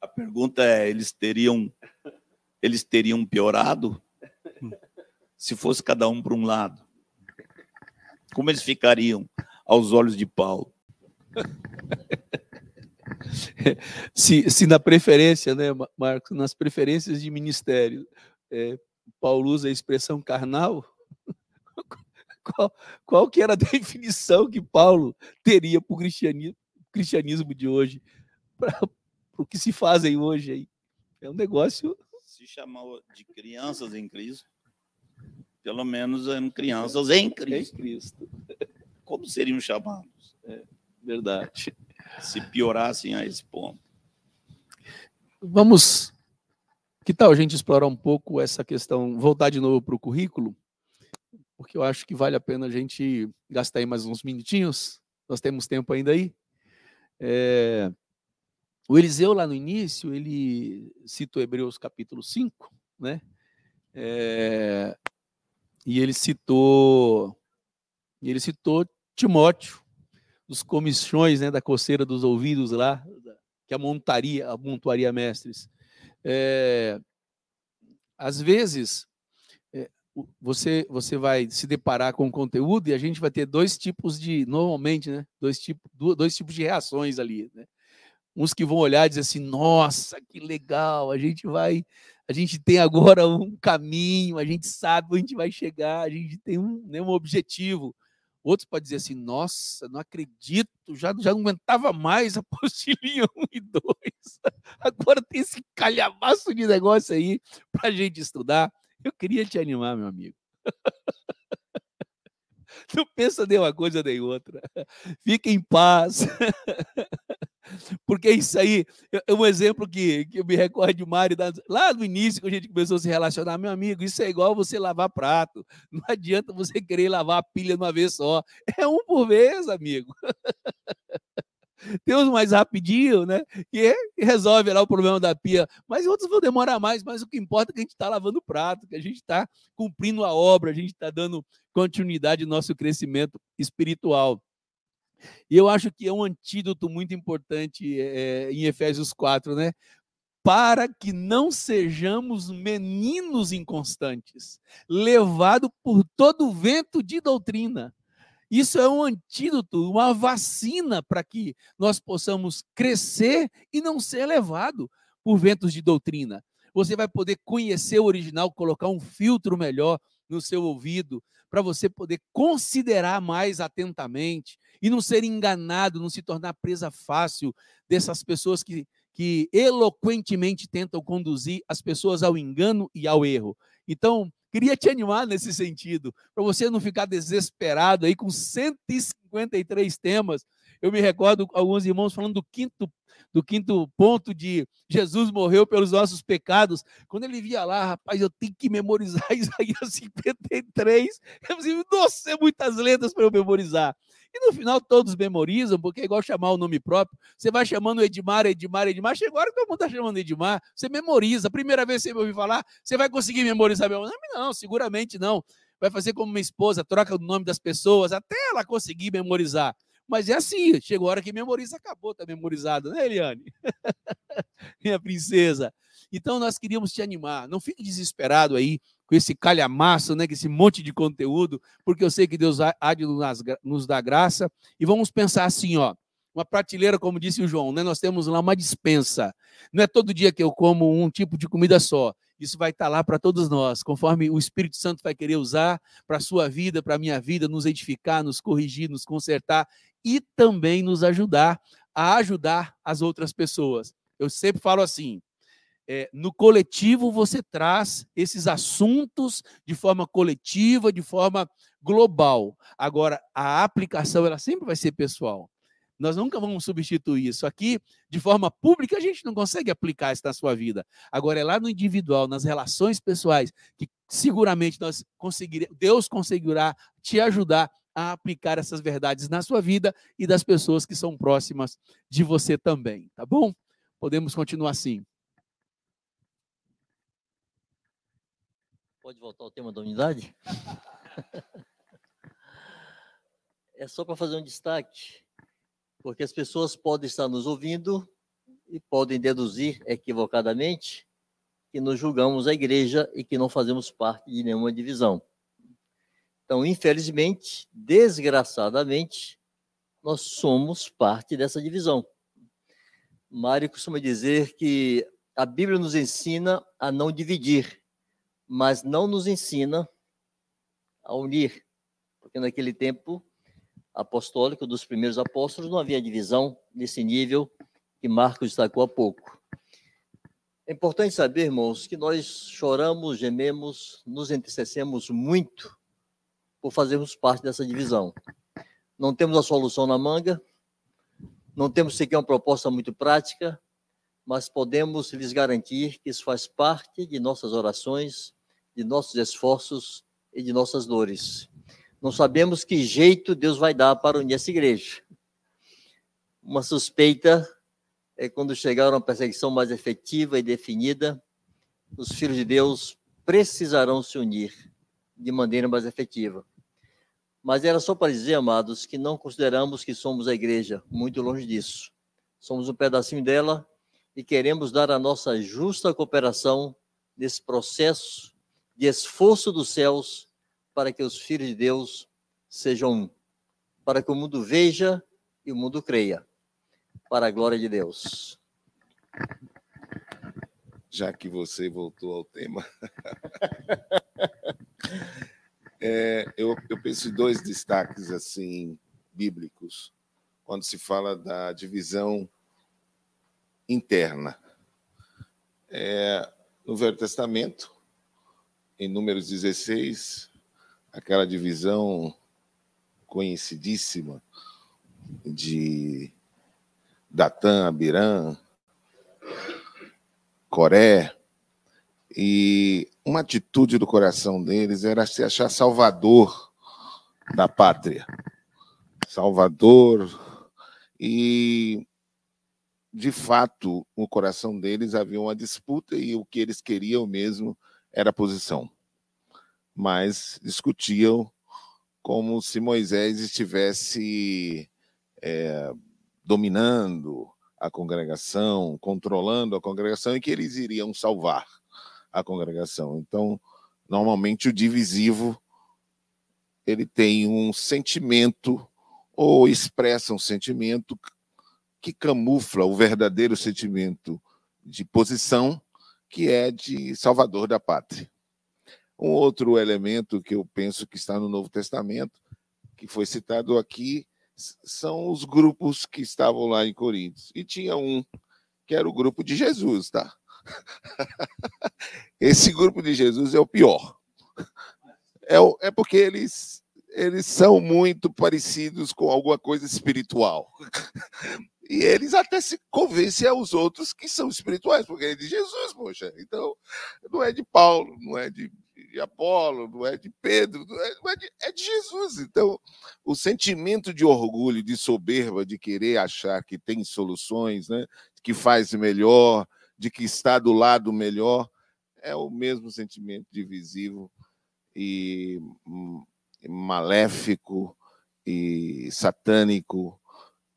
A pergunta é: eles teriam eles teriam piorado se fosse cada um para um lado? Como eles ficariam aos olhos de Paulo? <laughs> se, se na preferência, né, Marcos, nas preferências de ministério, é, Paulo usa a expressão carnal, <laughs> qual, qual que era a <laughs> definição que Paulo teria para o cristianismo, cristianismo de hoje, para o que se fazem hoje aí? É um negócio. Se chamou de crianças em Cristo, pelo menos eram crianças em Cristo. Em Cristo. <laughs> Como seriam chamados? É. Verdade. Se piorassem a esse ponto. Vamos. Que tal a gente explorar um pouco essa questão, voltar de novo para o currículo? Porque eu acho que vale a pena a gente gastar aí mais uns minutinhos. Nós temos tempo ainda aí. É... o Eliseu, lá no início, ele citou Hebreus capítulo 5, né? É, e ele citou, ele citou Timóteo, dos comichões, né, da coceira dos ouvidos lá, que amontaria, amontoaria mestres. É, às vezes, é, você, você vai se deparar com o conteúdo e a gente vai ter dois tipos de, normalmente, né, dois, tipos, dois tipos de reações ali, né? Uns que vão olhar e dizer assim, nossa, que legal, a gente vai, a gente tem agora um caminho, a gente sabe onde a gente vai chegar, a gente tem um, né, um objetivo. Outros podem dizer assim, nossa, não acredito, já, já não aguentava mais a apostilinha 1 e 2. <laughs> Agora tem esse calhamaço de negócio aí para a gente estudar. Eu queria te animar, meu amigo. <laughs> Não pensa nem uma coisa nem outra. Fique em paz. <laughs> Porque isso aí é um exemplo que, que eu me recordo de Mário, lá no início, que a gente começou a se relacionar, meu amigo, isso é igual você lavar prato. <laughs> Não adianta você querer lavar a pilha de uma vez só. É um por vez, amigo. <laughs> Tem uns mais rapidinho, né? Que resolve lá o problema da pia. Mas outros vão demorar mais. Mas o que importa é que a gente está lavando o prato, que a gente está cumprindo a obra, a gente está dando continuidade ao nosso crescimento espiritual. E eu acho que é um antídoto muito importante é, em Efésios 4, né? Para que não sejamos meninos inconstantes, levados por todo vento de doutrina. Isso é um antídoto, uma vacina para que nós possamos crescer e não ser levado por ventos de doutrina. Você vai poder conhecer o original, colocar um filtro melhor no seu ouvido, para você poder considerar mais atentamente e não ser enganado, não se tornar presa fácil dessas pessoas que, que eloquentemente tentam conduzir as pessoas ao engano e ao erro. Então, queria te animar nesse sentido, para você não ficar desesperado aí com 153 temas. Eu me recordo alguns irmãos falando do quinto do quinto ponto de Jesus morreu pelos nossos pecados. Quando ele via lá, rapaz, eu tenho que memorizar <laughs> Isaías 53. Eu disse, nossa, é muitas letras para eu memorizar. E no final todos memorizam, porque é igual chamar o nome próprio. Você vai chamando Edmar, Edmar, Edmar. Chegou agora todo mundo está chamando Edmar. Você memoriza. A primeira vez que você me ouvir falar, você vai conseguir memorizar meu nome? Não, seguramente não. Vai fazer como minha esposa, troca o nome das pessoas, até ela conseguir memorizar. Mas é assim, chegou a hora que memoriza, acabou, tá memorizado, né, Eliane? <laughs> Minha princesa. Então nós queríamos te animar. Não fique desesperado aí com esse calhamaço, né, com esse monte de conteúdo, porque eu sei que Deus há de nos dar graça. E vamos pensar assim, ó, uma prateleira, como disse o João, né? Nós temos lá uma dispensa. Não é todo dia que eu como um tipo de comida só. Isso vai estar lá para todos nós, conforme o Espírito Santo vai querer usar para a sua vida, para a minha vida, nos edificar, nos corrigir, nos consertar e também nos ajudar a ajudar as outras pessoas. Eu sempre falo assim: é, no coletivo você traz esses assuntos de forma coletiva, de forma global. Agora, a aplicação ela sempre vai ser pessoal. Nós nunca vamos substituir isso. Aqui, de forma pública, a gente não consegue aplicar isso na sua vida. Agora, é lá no individual, nas relações pessoais, que seguramente nós conseguiremos, Deus conseguirá te ajudar a aplicar essas verdades na sua vida e das pessoas que são próximas de você também, tá bom? Podemos continuar assim. Pode voltar ao tema da unidade? <laughs> é só para fazer um destaque, porque as pessoas podem estar nos ouvindo e podem deduzir equivocadamente que nós julgamos a igreja e que não fazemos parte de nenhuma divisão. Então, infelizmente, desgraçadamente, nós somos parte dessa divisão. Mário costuma dizer que a Bíblia nos ensina a não dividir, mas não nos ensina a unir, porque naquele tempo apostólico dos primeiros apóstolos não havia divisão nesse nível que Marcos destacou há pouco. É importante saber, irmãos, que nós choramos, gememos, nos entristecemos muito por fazermos parte dessa divisão. Não temos a solução na manga, não temos sequer uma proposta muito prática, mas podemos lhes garantir que isso faz parte de nossas orações, de nossos esforços e de nossas dores. Não sabemos que jeito Deus vai dar para unir essa igreja. Uma suspeita é quando chegar uma perseguição mais efetiva e definida, os filhos de Deus precisarão se unir de maneira mais efetiva. Mas era só para dizer, amados, que não consideramos que somos a igreja, muito longe disso. Somos um pedacinho dela e queremos dar a nossa justa cooperação nesse processo de esforço dos céus para que os filhos de Deus sejam um, para que o mundo veja e o mundo creia, para a glória de Deus. Já que você voltou ao tema. <laughs> É, eu, eu penso em dois destaques assim bíblicos quando se fala da divisão interna. É, no Velho Testamento, em Números 16, aquela divisão conhecidíssima de Datã, Abirã, Coré, e uma atitude do coração deles era se achar salvador da pátria. Salvador. E, de fato, no coração deles havia uma disputa e o que eles queriam mesmo era posição. Mas discutiam como se Moisés estivesse é, dominando a congregação, controlando a congregação e que eles iriam salvar a congregação. Então, normalmente o divisivo ele tem um sentimento ou expressa um sentimento que camufla o verdadeiro sentimento de posição, que é de salvador da pátria. Um outro elemento que eu penso que está no Novo Testamento, que foi citado aqui, são os grupos que estavam lá em Coríntios. E tinha um que era o grupo de Jesus, tá? <laughs> Esse grupo de Jesus é o pior. É, é porque eles, eles são muito parecidos com alguma coisa espiritual. <laughs> E eles até se convencem aos outros que são espirituais, porque é de Jesus, poxa. Então, não é de Paulo, não é de, de Apolo, não é de Pedro, não é, não é, de, é de Jesus. Então, o sentimento de orgulho, de soberba, de querer achar que tem soluções, né, que faz melhor, de que está do lado melhor, é o mesmo sentimento divisivo e hum, maléfico e satânico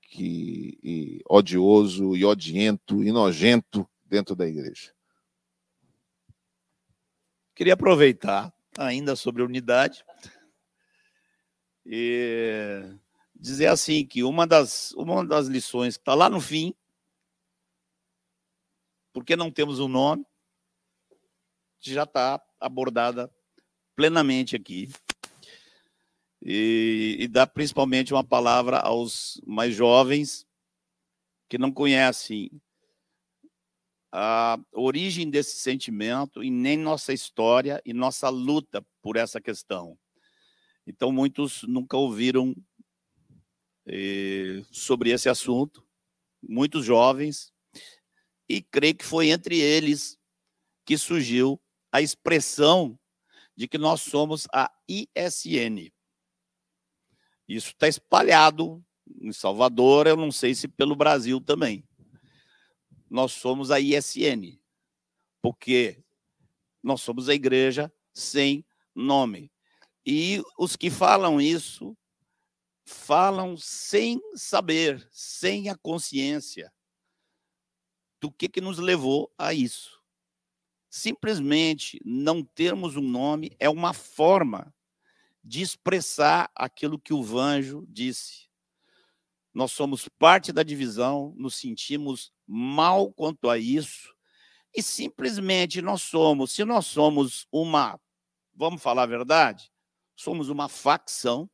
que, e odioso e odiento e nojento dentro da igreja. Queria aproveitar ainda sobre a unidade e dizer assim que uma das, uma das lições que está lá no fim porque não temos um nome, já está abordada plenamente aqui. E, e dá principalmente uma palavra aos mais jovens que não conhecem a origem desse sentimento e nem nossa história e nossa luta por essa questão. Então, muitos nunca ouviram eh, sobre esse assunto, muitos jovens, e creio que foi entre eles que surgiu a expressão de que nós somos a ISN. Isso está espalhado em Salvador, eu não sei se pelo Brasil também. Nós somos a ISN, porque nós somos a igreja sem nome. E os que falam isso falam sem saber, sem a consciência do que, que nos levou a isso. Simplesmente não termos um nome é uma forma de expressar aquilo que o Vanjo disse. Nós somos parte da divisão, nos sentimos mal quanto a isso, e simplesmente nós somos, se nós somos uma, vamos falar a verdade, somos uma facção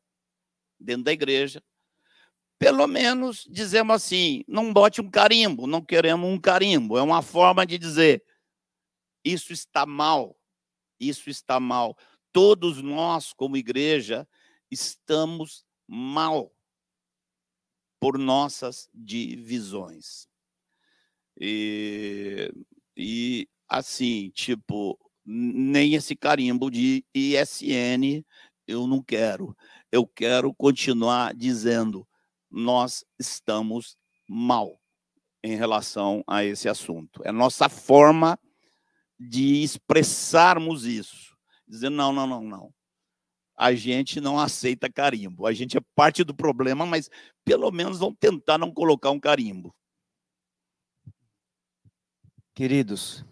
dentro da igreja, pelo menos dizemos assim, não bote um carimbo, não queremos um carimbo. É uma forma de dizer, isso está mal, isso está mal. Todos nós, como igreja, estamos mal por nossas divisões. E, e assim, tipo, nem esse carimbo de ISN eu não quero. Eu quero continuar dizendo nós estamos mal. em relação a esse assunto. É nossa forma de expressarmos isso. Dizendo, não, não, não, não. A gente não aceita carimbo. A gente é parte do problema, mas pelo menos vamos tentar não colocar um carimbo. Queridos,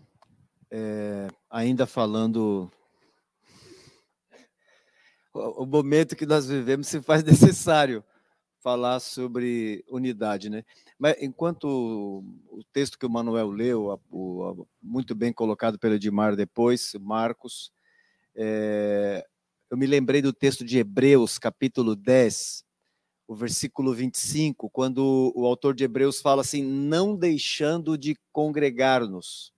é, ainda falando o, momento que nós vivemos se faz <laughs> necessário falar sobre unidade, né? Mas enquanto o texto que o Manuel leu, a, o, a, muito bem colocado pelo Edmar depois, Marcos, é, eu me lembrei do texto de Hebreus, capítulo 10, o versículo 25, quando o autor de Hebreus fala assim: não deixando de congregar-nos.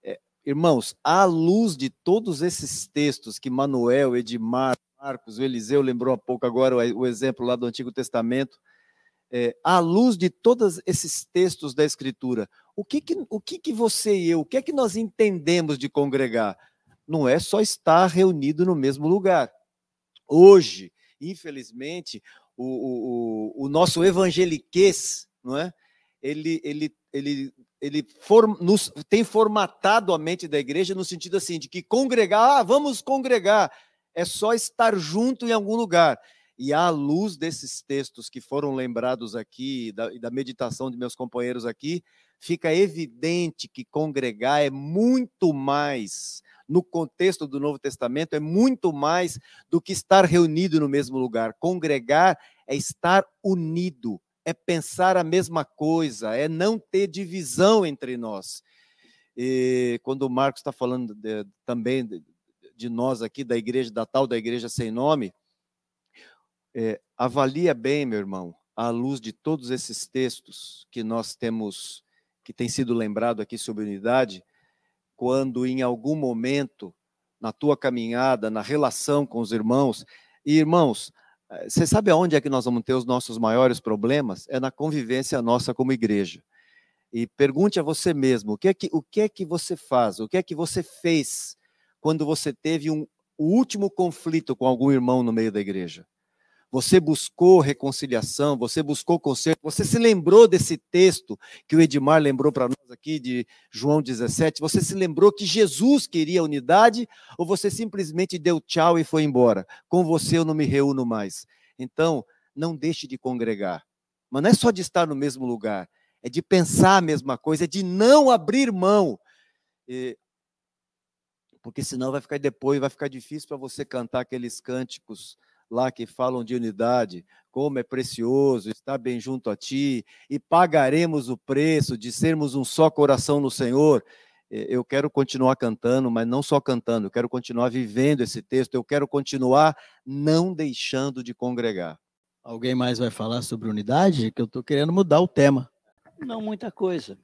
É, irmãos, à luz de todos esses textos que Manuel, Edmar, Marcos, o Eliseu lembrou há pouco agora o, exemplo lá do Antigo Testamento, é, à luz de todos esses textos da Escritura, o que que, o que que você e eu, o que é que nós entendemos de congregar? Não é só estar reunido no mesmo lugar. Hoje, infelizmente, o, o, o nosso evangeliquez, não é? Ele, ele, ele, ele form, nos, tem formatado a mente da igreja no sentido assim, de que congregar, ah, vamos congregar, é só estar junto em algum lugar. E à luz desses textos que foram lembrados aqui, da, da meditação de meus companheiros aqui, fica evidente que congregar é muito mais, no contexto do Novo Testamento, é muito mais do que estar reunido no mesmo lugar. Congregar é estar unido, é pensar a mesma coisa, é não ter divisão entre nós. E quando o Marcos está falando de, também de, de nós aqui, da igreja, da tal da igreja sem nome, é, avalia bem, meu irmão, à luz de todos esses textos que nós temos, que tem sido lembrado aqui sobre unidade, quando em algum momento, na tua caminhada, na relação com os irmãos, e irmãos, eh, você sabe aonde é que nós vamos ter os nossos maiores problemas? É na convivência nossa como igreja. E pergunte a você mesmo, o que é que, o que, é que você faz? O que é que você fez quando você teve um, o último conflito com algum irmão no meio da igreja? Você buscou reconciliação, você buscou conserto, você se lembrou desse texto que o Edmar lembrou para nós aqui de João 17, você se lembrou que Jesus queria unidade ou você simplesmente deu tchau e foi embora? Com você eu não me reúno mais. Então, não deixe de congregar. Mas não é só de estar no mesmo lugar, é de pensar a mesma coisa, é de não abrir mão. E, porque senão vai ficar depois, vai ficar difícil para você cantar aqueles cânticos lá que falam de unidade, como é precioso estar bem junto a ti, e pagaremos o preço de sermos um só coração no Senhor. Eu quero continuar cantando, mas não só cantando, eu quero continuar vivendo esse texto, eu quero continuar não deixando de congregar. Alguém mais vai falar sobre unidade? Que eu estou querendo mudar o tema. Não muita coisa.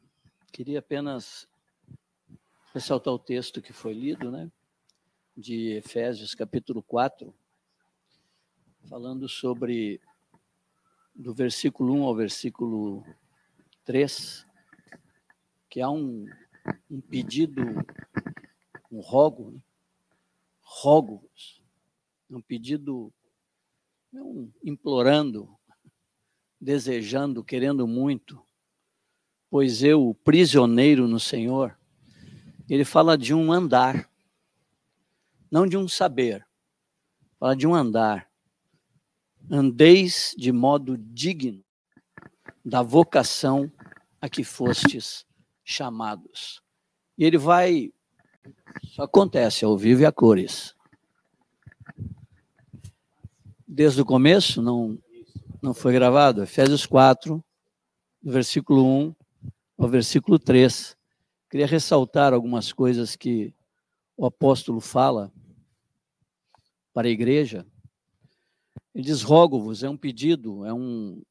Queria apenas ressaltar o texto que foi lido, né? De Efésios, capítulo 4, falando sobre do versículo 1 ao versículo 3, que há um, um pedido, um rogo, né? rogo-vos, um pedido não implorando, desejando, querendo muito, pois eu, prisioneiro no Senhor, ele fala de um andar, não de um saber, fala de um andar andeis de modo digno da vocação a que fostes chamados. E ele vai. Isso acontece ao vivo e a cores. Desde o começo, não, não foi gravado? Efésios 4, do versículo 1 ao versículo 3. Queria ressaltar algumas coisas que o apóstolo fala para a igreja ele diz: rogo-vos, é um pedido, é um.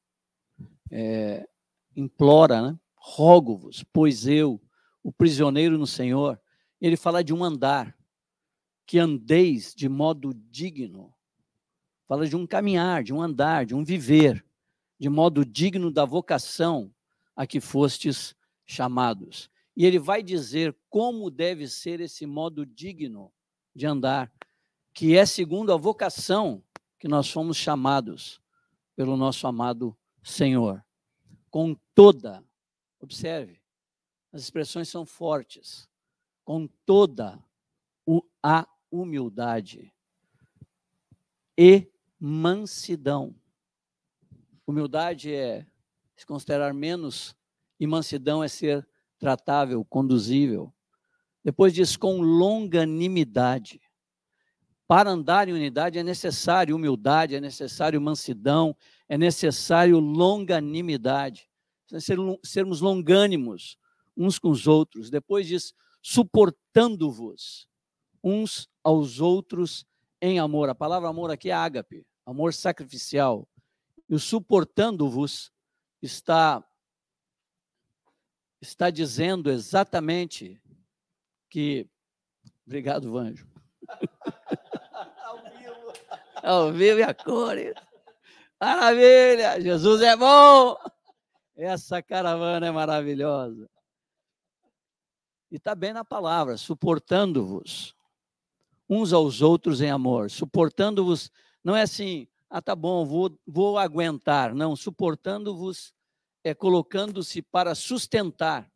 É, implora, né? Rogo-vos, pois eu, o prisioneiro no Senhor. Ele fala de um andar, que andeis de modo digno. Fala de um caminhar, de um andar, de um viver, de modo digno da vocação a que fostes chamados. E ele vai dizer como deve ser esse modo digno de andar, que é segundo a vocação que nós fomos chamados pelo nosso amado Senhor, com toda, Observe, as expressões são fortes, com toda a humildade e mansidão. Humildade é se considerar menos e mansidão é ser tratável, conduzível. Depois diz com longanimidade. Para andar em unidade é necessário humildade, é necessário mansidão, é necessário longanimidade. Sermos longânimos uns com os outros. Depois diz suportando-vos uns aos outros em amor. A palavra amor aqui é ágape, amor sacrificial. E o suportando-vos está está dizendo exatamente que obrigado, Vanjo. <laughs> Ao vivo. E a cores. Maravilha! Jesus é bom! Essa caravana é maravilhosa. E está bem na palavra, suportando-vos uns aos outros em amor, suportando-vos. Não é assim, ah, tá bom, vou, vou aguentar. Não, suportando-vos é colocando-se para sustentar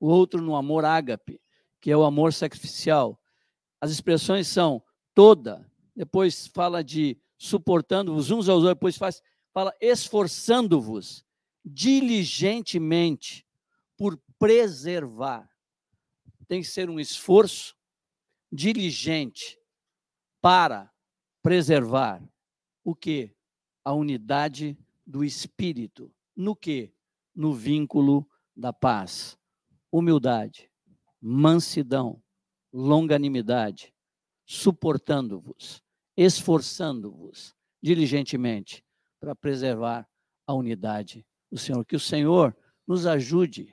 o outro no amor ágape, que é o amor sacrificial. As expressões são toda, depois fala de suportando-vos uns aos outros, depois faz, fala esforçando-vos diligentemente por preservar. Tem que ser um esforço diligente para preservar o que? A unidade do espírito. No que? No vínculo da paz. Humildade, mansidão, longanimidade, suportando-vos, esforçando-vos diligentemente para preservar a unidade do Senhor. Que o Senhor nos ajude.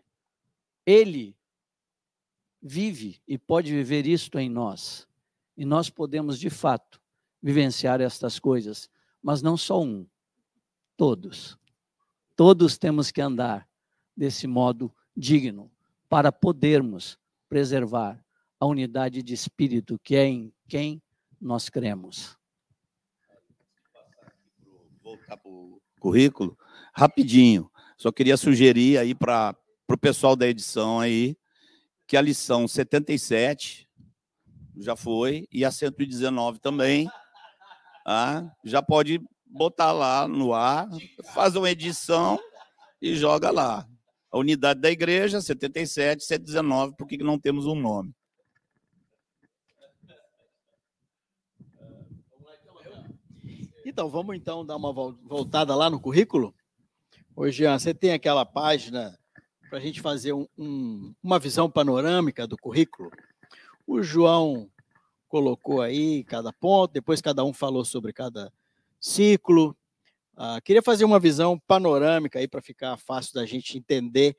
Ele vive e pode viver isto em nós. E nós podemos, de fato, vivenciar estas coisas, mas não só um, todos. Todos temos que andar desse modo digno para podermos preservar a unidade de espírito que é em quem nós cremos. Voltar para o currículo, rapidinho. Só queria sugerir aí para o pessoal da edição aí que a lição 77 já foi e a 119 também. Ah, já pode botar lá no ar, faz uma edição e joga lá. A unidade da igreja, 77, 119, por que não temos um nome? Então, vamos então dar uma voltada lá no currículo? Hoje, Jean, você tem aquela página para a gente fazer um, um, uma visão panorâmica do currículo. O João colocou aí cada ponto, depois cada um falou sobre cada ciclo. Ah, queria fazer uma visão panorâmica aí para ficar fácil da gente entender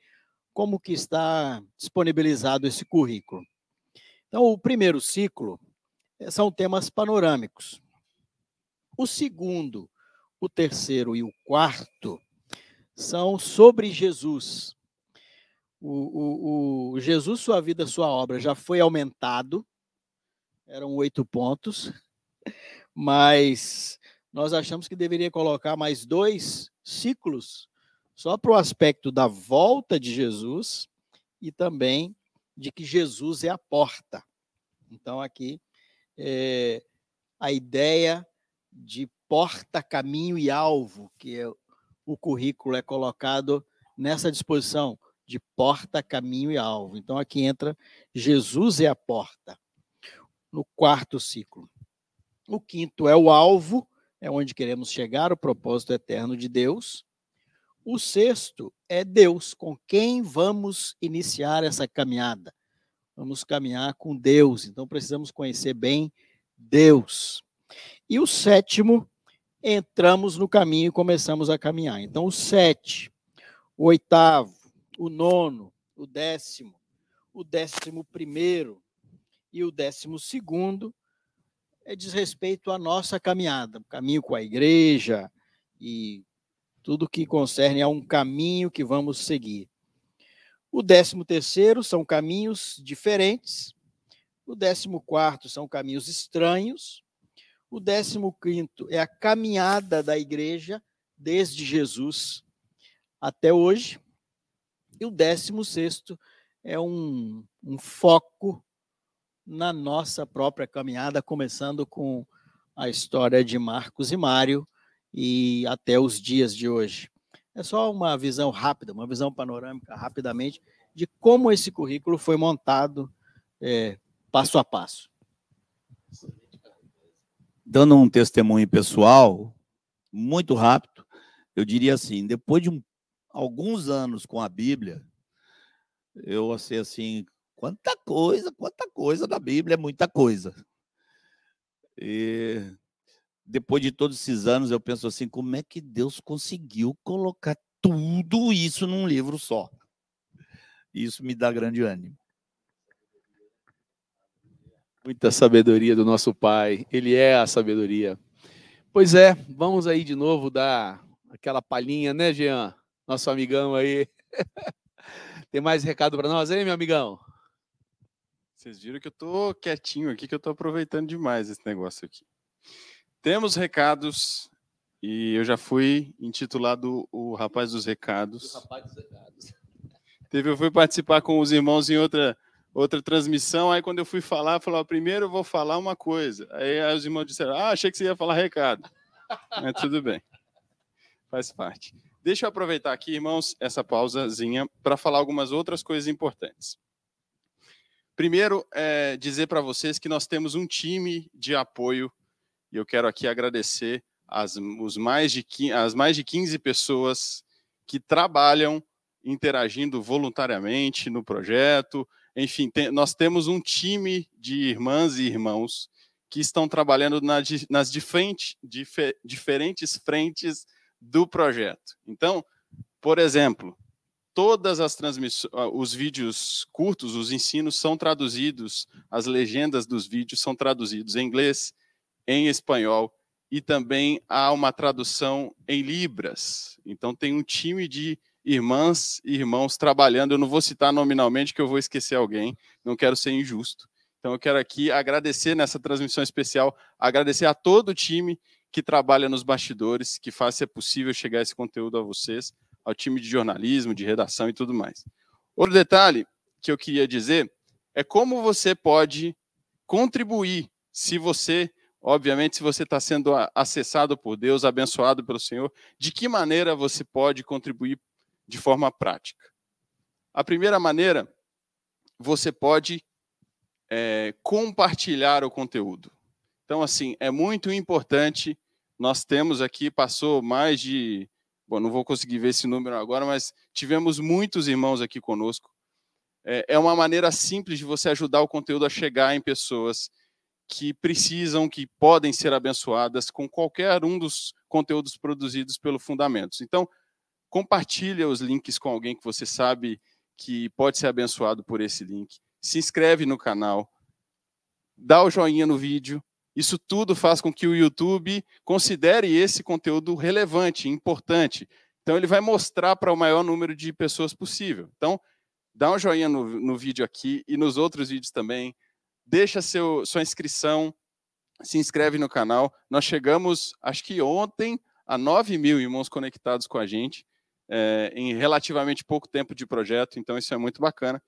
como que está disponibilizado esse currículo. Então, o primeiro ciclo eh, são temas panorâmicos. O segundo, o terceiro e o quarto são sobre Jesus. O, o, o, Jesus, sua vida, sua obra já foi aumentado, eram oito pontos, mas nós achamos que deveria colocar mais dois ciclos só para o aspecto da volta de Jesus e também de que Jesus é a porta. Então, aqui, é, a ideia de porta, caminho e alvo, que é, o currículo é colocado nessa disposição de porta, caminho e alvo. Então aqui entra Jesus é a porta, no quarto ciclo. O quinto é o alvo, é onde queremos chegar, o propósito eterno de Deus. O sexto é Deus, com quem vamos iniciar essa caminhada. Vamos caminhar com Deus, então precisamos conhecer bem Deus. E o sétimo, entramos no caminho e começamos a caminhar. Então, o sete, o oitavo, o nono, o décimo, o décimo primeiro e o décimo segundo é diz respeito à nossa caminhada, caminho com a igreja e tudo que concerne a um caminho que vamos seguir. O décimo terceiro são caminhos diferentes. O décimo quarto são caminhos estranhos. O décimo quinto é a caminhada da igreja desde Jesus até hoje. E o décimo sexto é um, um foco na nossa própria caminhada, começando com a história de Marcos e Mário e até os dias de hoje. É só uma visão rápida, uma visão panorâmica rapidamente de como esse currículo foi montado é, passo a passo. Dando um testemunho pessoal, muito rápido, eu diria assim, depois de um, alguns anos com a Bíblia, eu achei assim, quanta coisa, quanta coisa da Bíblia, é muita coisa. E depois de todos esses anos, eu penso assim, como é que Deus conseguiu colocar tudo isso num livro só? Isso me dá grande ânimo. Muita sabedoria do nosso Pai, Ele é a sabedoria. Pois é, vamos aí de novo dar aquela palhinha, né, Jean? Nosso amigão aí. <laughs> Tem mais recado para nós aí, meu amigão? Vocês viram que eu tô quietinho aqui, que eu tô aproveitando demais esse negócio aqui. Temos recados e eu já fui intitulado o rapaz dos recados. O rapaz dos recados. Teve, eu fui participar com os irmãos em outra outra transmissão, aí quando eu fui falar, falou, primeiro eu vou falar uma coisa. Aí, os irmãos disseram, ah, achei que você ia falar recado. <laughs> Mas tudo bem. Faz parte. Deixa eu aproveitar aqui, irmãos, essa pausazinha para falar algumas outras coisas importantes. Primeiro, é, dizer para vocês que nós temos um time de apoio, e eu quero aqui agradecer as, os mais de, as mais de 15 pessoas que trabalham interagindo voluntariamente no projeto, enfim, nós temos um time de irmãs e irmãos que estão trabalhando na, nas diferente, difer, diferentes frentes do projeto. Então, por exemplo, todas as transmissões, os vídeos curtos, os ensinos são traduzidos, as legendas dos vídeos são traduzidos em inglês, em espanhol e também há uma tradução em libras. Então tem um time de irmãs e irmãos trabalhando. Eu não vou citar nominalmente, que eu vou esquecer alguém, não quero ser injusto. Então, eu quero aqui agradecer nessa transmissão especial, agradecer a todo o time que trabalha nos bastidores, que faz ser possível chegar esse conteúdo a vocês, ao time de jornalismo, de redação e tudo mais. Outro detalhe que eu queria dizer é como você pode contribuir se você, obviamente, se você está sendo acessado por Deus, abençoado pelo Senhor, de que maneira você pode contribuir de forma prática. A primeira maneira, você pode é, compartilhar o conteúdo. Então, assim, é muito importante. Nós temos aqui, passou mais de. Bom, não vou conseguir ver esse número agora, mas tivemos muitos irmãos aqui conosco. É, é uma maneira simples de você ajudar o conteúdo a chegar em pessoas que precisam, que podem ser abençoadas com qualquer um dos conteúdos produzidos pelo Fundamentos. Então, compartilha os links com alguém que você sabe que pode ser abençoado por esse link. Se inscreve no canal, dá o joinha no vídeo. Isso tudo faz com que o YouTube considere esse conteúdo relevante, importante. Então, ele vai mostrar para o maior número de pessoas possível. Então, dá um joinha no, no vídeo aqui e nos outros vídeos também. Deixa seu, sua inscrição, se inscreve no canal. Nós chegamos, acho que ontem, a 9 mil irmãos conectados com a gente é, em relativamente pouco tempo de projeto, então isso é muito bacana.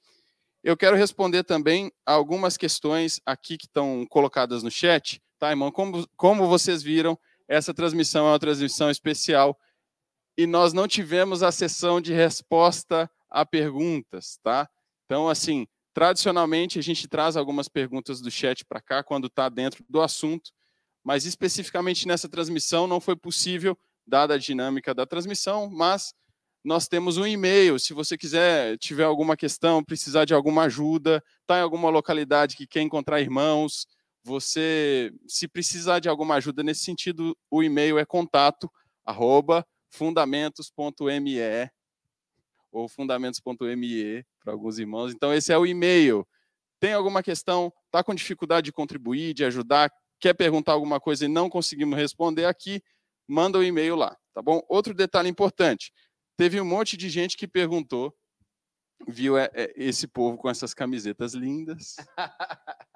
Eu quero responder também algumas questões aqui que estão colocadas no chat. Tá, irmão? Como, como vocês viram, essa transmissão é uma transmissão especial e nós não tivemos a sessão de resposta a perguntas, tá? Então, assim, tradicionalmente a gente traz algumas perguntas do chat para cá quando está dentro do assunto, mas especificamente nessa transmissão não foi possível, dada a dinâmica da transmissão, mas nós temos um e-mail. Se você quiser, tiver alguma questão, precisar de alguma ajuda, está em alguma localidade que quer encontrar irmãos, você, se precisar de alguma ajuda nesse sentido, o e-mail é contato arroba fundamentos.me ou fundamentos.me para alguns irmãos. Então, esse é o e-mail. Tem alguma questão, está com dificuldade de contribuir, de ajudar, quer perguntar alguma coisa e não conseguimos responder aqui, manda o um e-mail lá, tá bom? Outro detalhe importante, Teve um monte de gente que perguntou, viu é, é, esse povo com essas camisetas lindas. <laughs>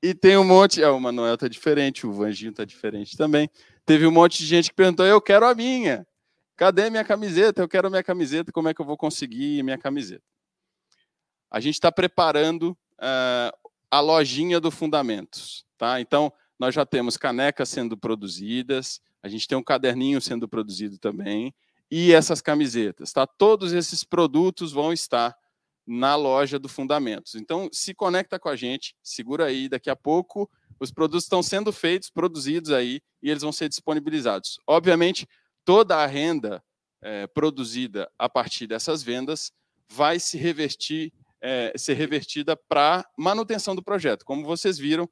E tem um monte. É, o Manuel tá diferente, o Vanginho tá diferente também. Teve um monte de gente que perguntou: eu quero a minha. Cadê minha camiseta? Eu quero minha camiseta. Como é que eu vou conseguir minha camiseta? A gente está preparando uh, a lojinha do Fundamentos. Tá? Então, nós já temos canecas sendo produzidas, a gente tem um caderninho sendo produzido também, e essas camisetas. Tá? Todos esses produtos vão estar na loja do Fundamentos. Então, se conecta com a gente, segura aí, daqui a pouco os produtos estão sendo feitos, produzidos aí, e eles vão ser disponibilizados. Obviamente, toda a renda é, produzida a partir dessas vendas vai se revertir, é, ser revertida para manutenção do projeto. Como vocês viram,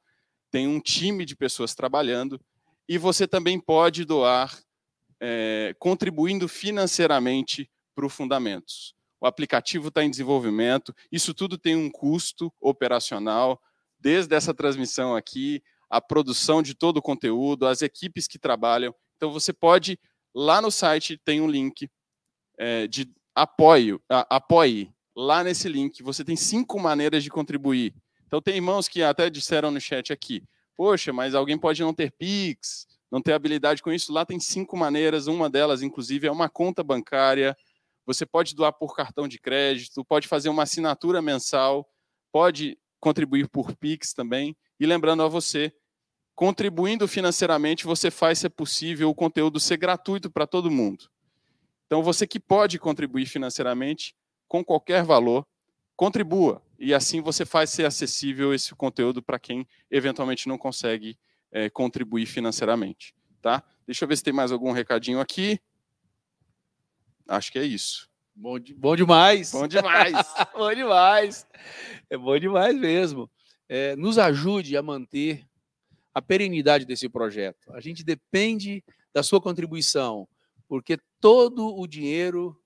tem um time de pessoas trabalhando e você também pode doar é, contribuindo financeiramente para o Fundamentos. O aplicativo está em desenvolvimento, isso tudo tem um custo operacional, desde essa transmissão aqui, a produção de todo o conteúdo, as equipes que trabalham. Então você pode, lá no site tem um link é, de apoio, a, apoie. Lá nesse link você tem cinco maneiras de contribuir. Então tem irmãos que até disseram no chat aqui, poxa, mas alguém pode não ter Pix, não ter habilidade com isso. Lá tem cinco maneiras, uma delas, inclusive, é uma conta bancária. Você pode doar por cartão de crédito, pode fazer uma assinatura mensal, pode contribuir por Pix também. E lembrando a você, contribuindo financeiramente, você faz ser possível o conteúdo ser gratuito para todo mundo. Então, você que pode contribuir financeiramente, com qualquer valor, contribua. E assim você faz ser acessível esse conteúdo para quem eventualmente não consegue é, contribuir financeiramente. Tá? Deixa eu ver se tem mais algum recadinho aqui. Acho que é isso. Bom, de, bom demais. Bom demais. <laughs> bom demais. É bom demais mesmo. É, nos ajude a manter a perenidade desse projeto. A gente depende da sua contribuição, porque todo o dinheiro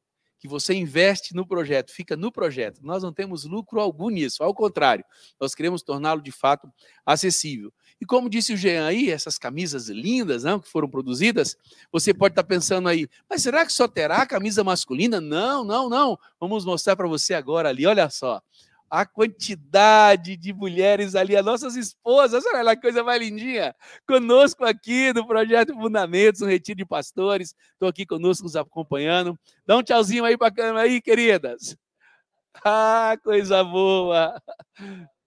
que você investe no projeto fica no projeto. Nós não temos lucro algum nisso, ao contrário, nós queremos torná-lo de fato acessível. E como disse o Jean aí, essas camisas lindas não, que foram produzidas, você pode estar pensando aí, mas será que só terá camisa masculina? Não, não, não. Vamos mostrar para você agora ali, olha só a quantidade de mulheres ali, as nossas esposas, olha lá coisa mais lindinha, conosco aqui no Projeto Fundamentos, no Retiro de Pastores, estão aqui conosco nos acompanhando. Dá um tchauzinho aí para a câmera aí, queridas. Ah, coisa boa.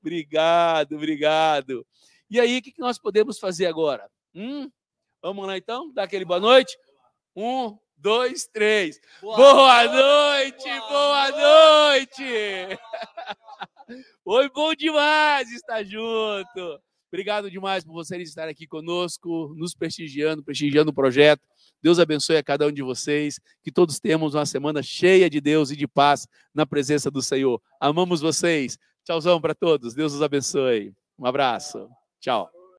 Obrigado, obrigado. E aí, o que nós podemos fazer agora? Hum? Vamos lá então? Dar aquele boa noite? Um, dois, três. Boa, boa noite, boa noite! Boa noite. <laughs> Foi bom demais estar junto. Obrigado demais por vocês estarem aqui conosco, nos prestigiando, prestigiando o projeto. Deus abençoe a cada um de vocês. Que todos tenhamos uma semana cheia de Deus e de paz na presença do Senhor. Amamos vocês. Tchauzão para todos. Deus os abençoe. Um abraço. Tchau.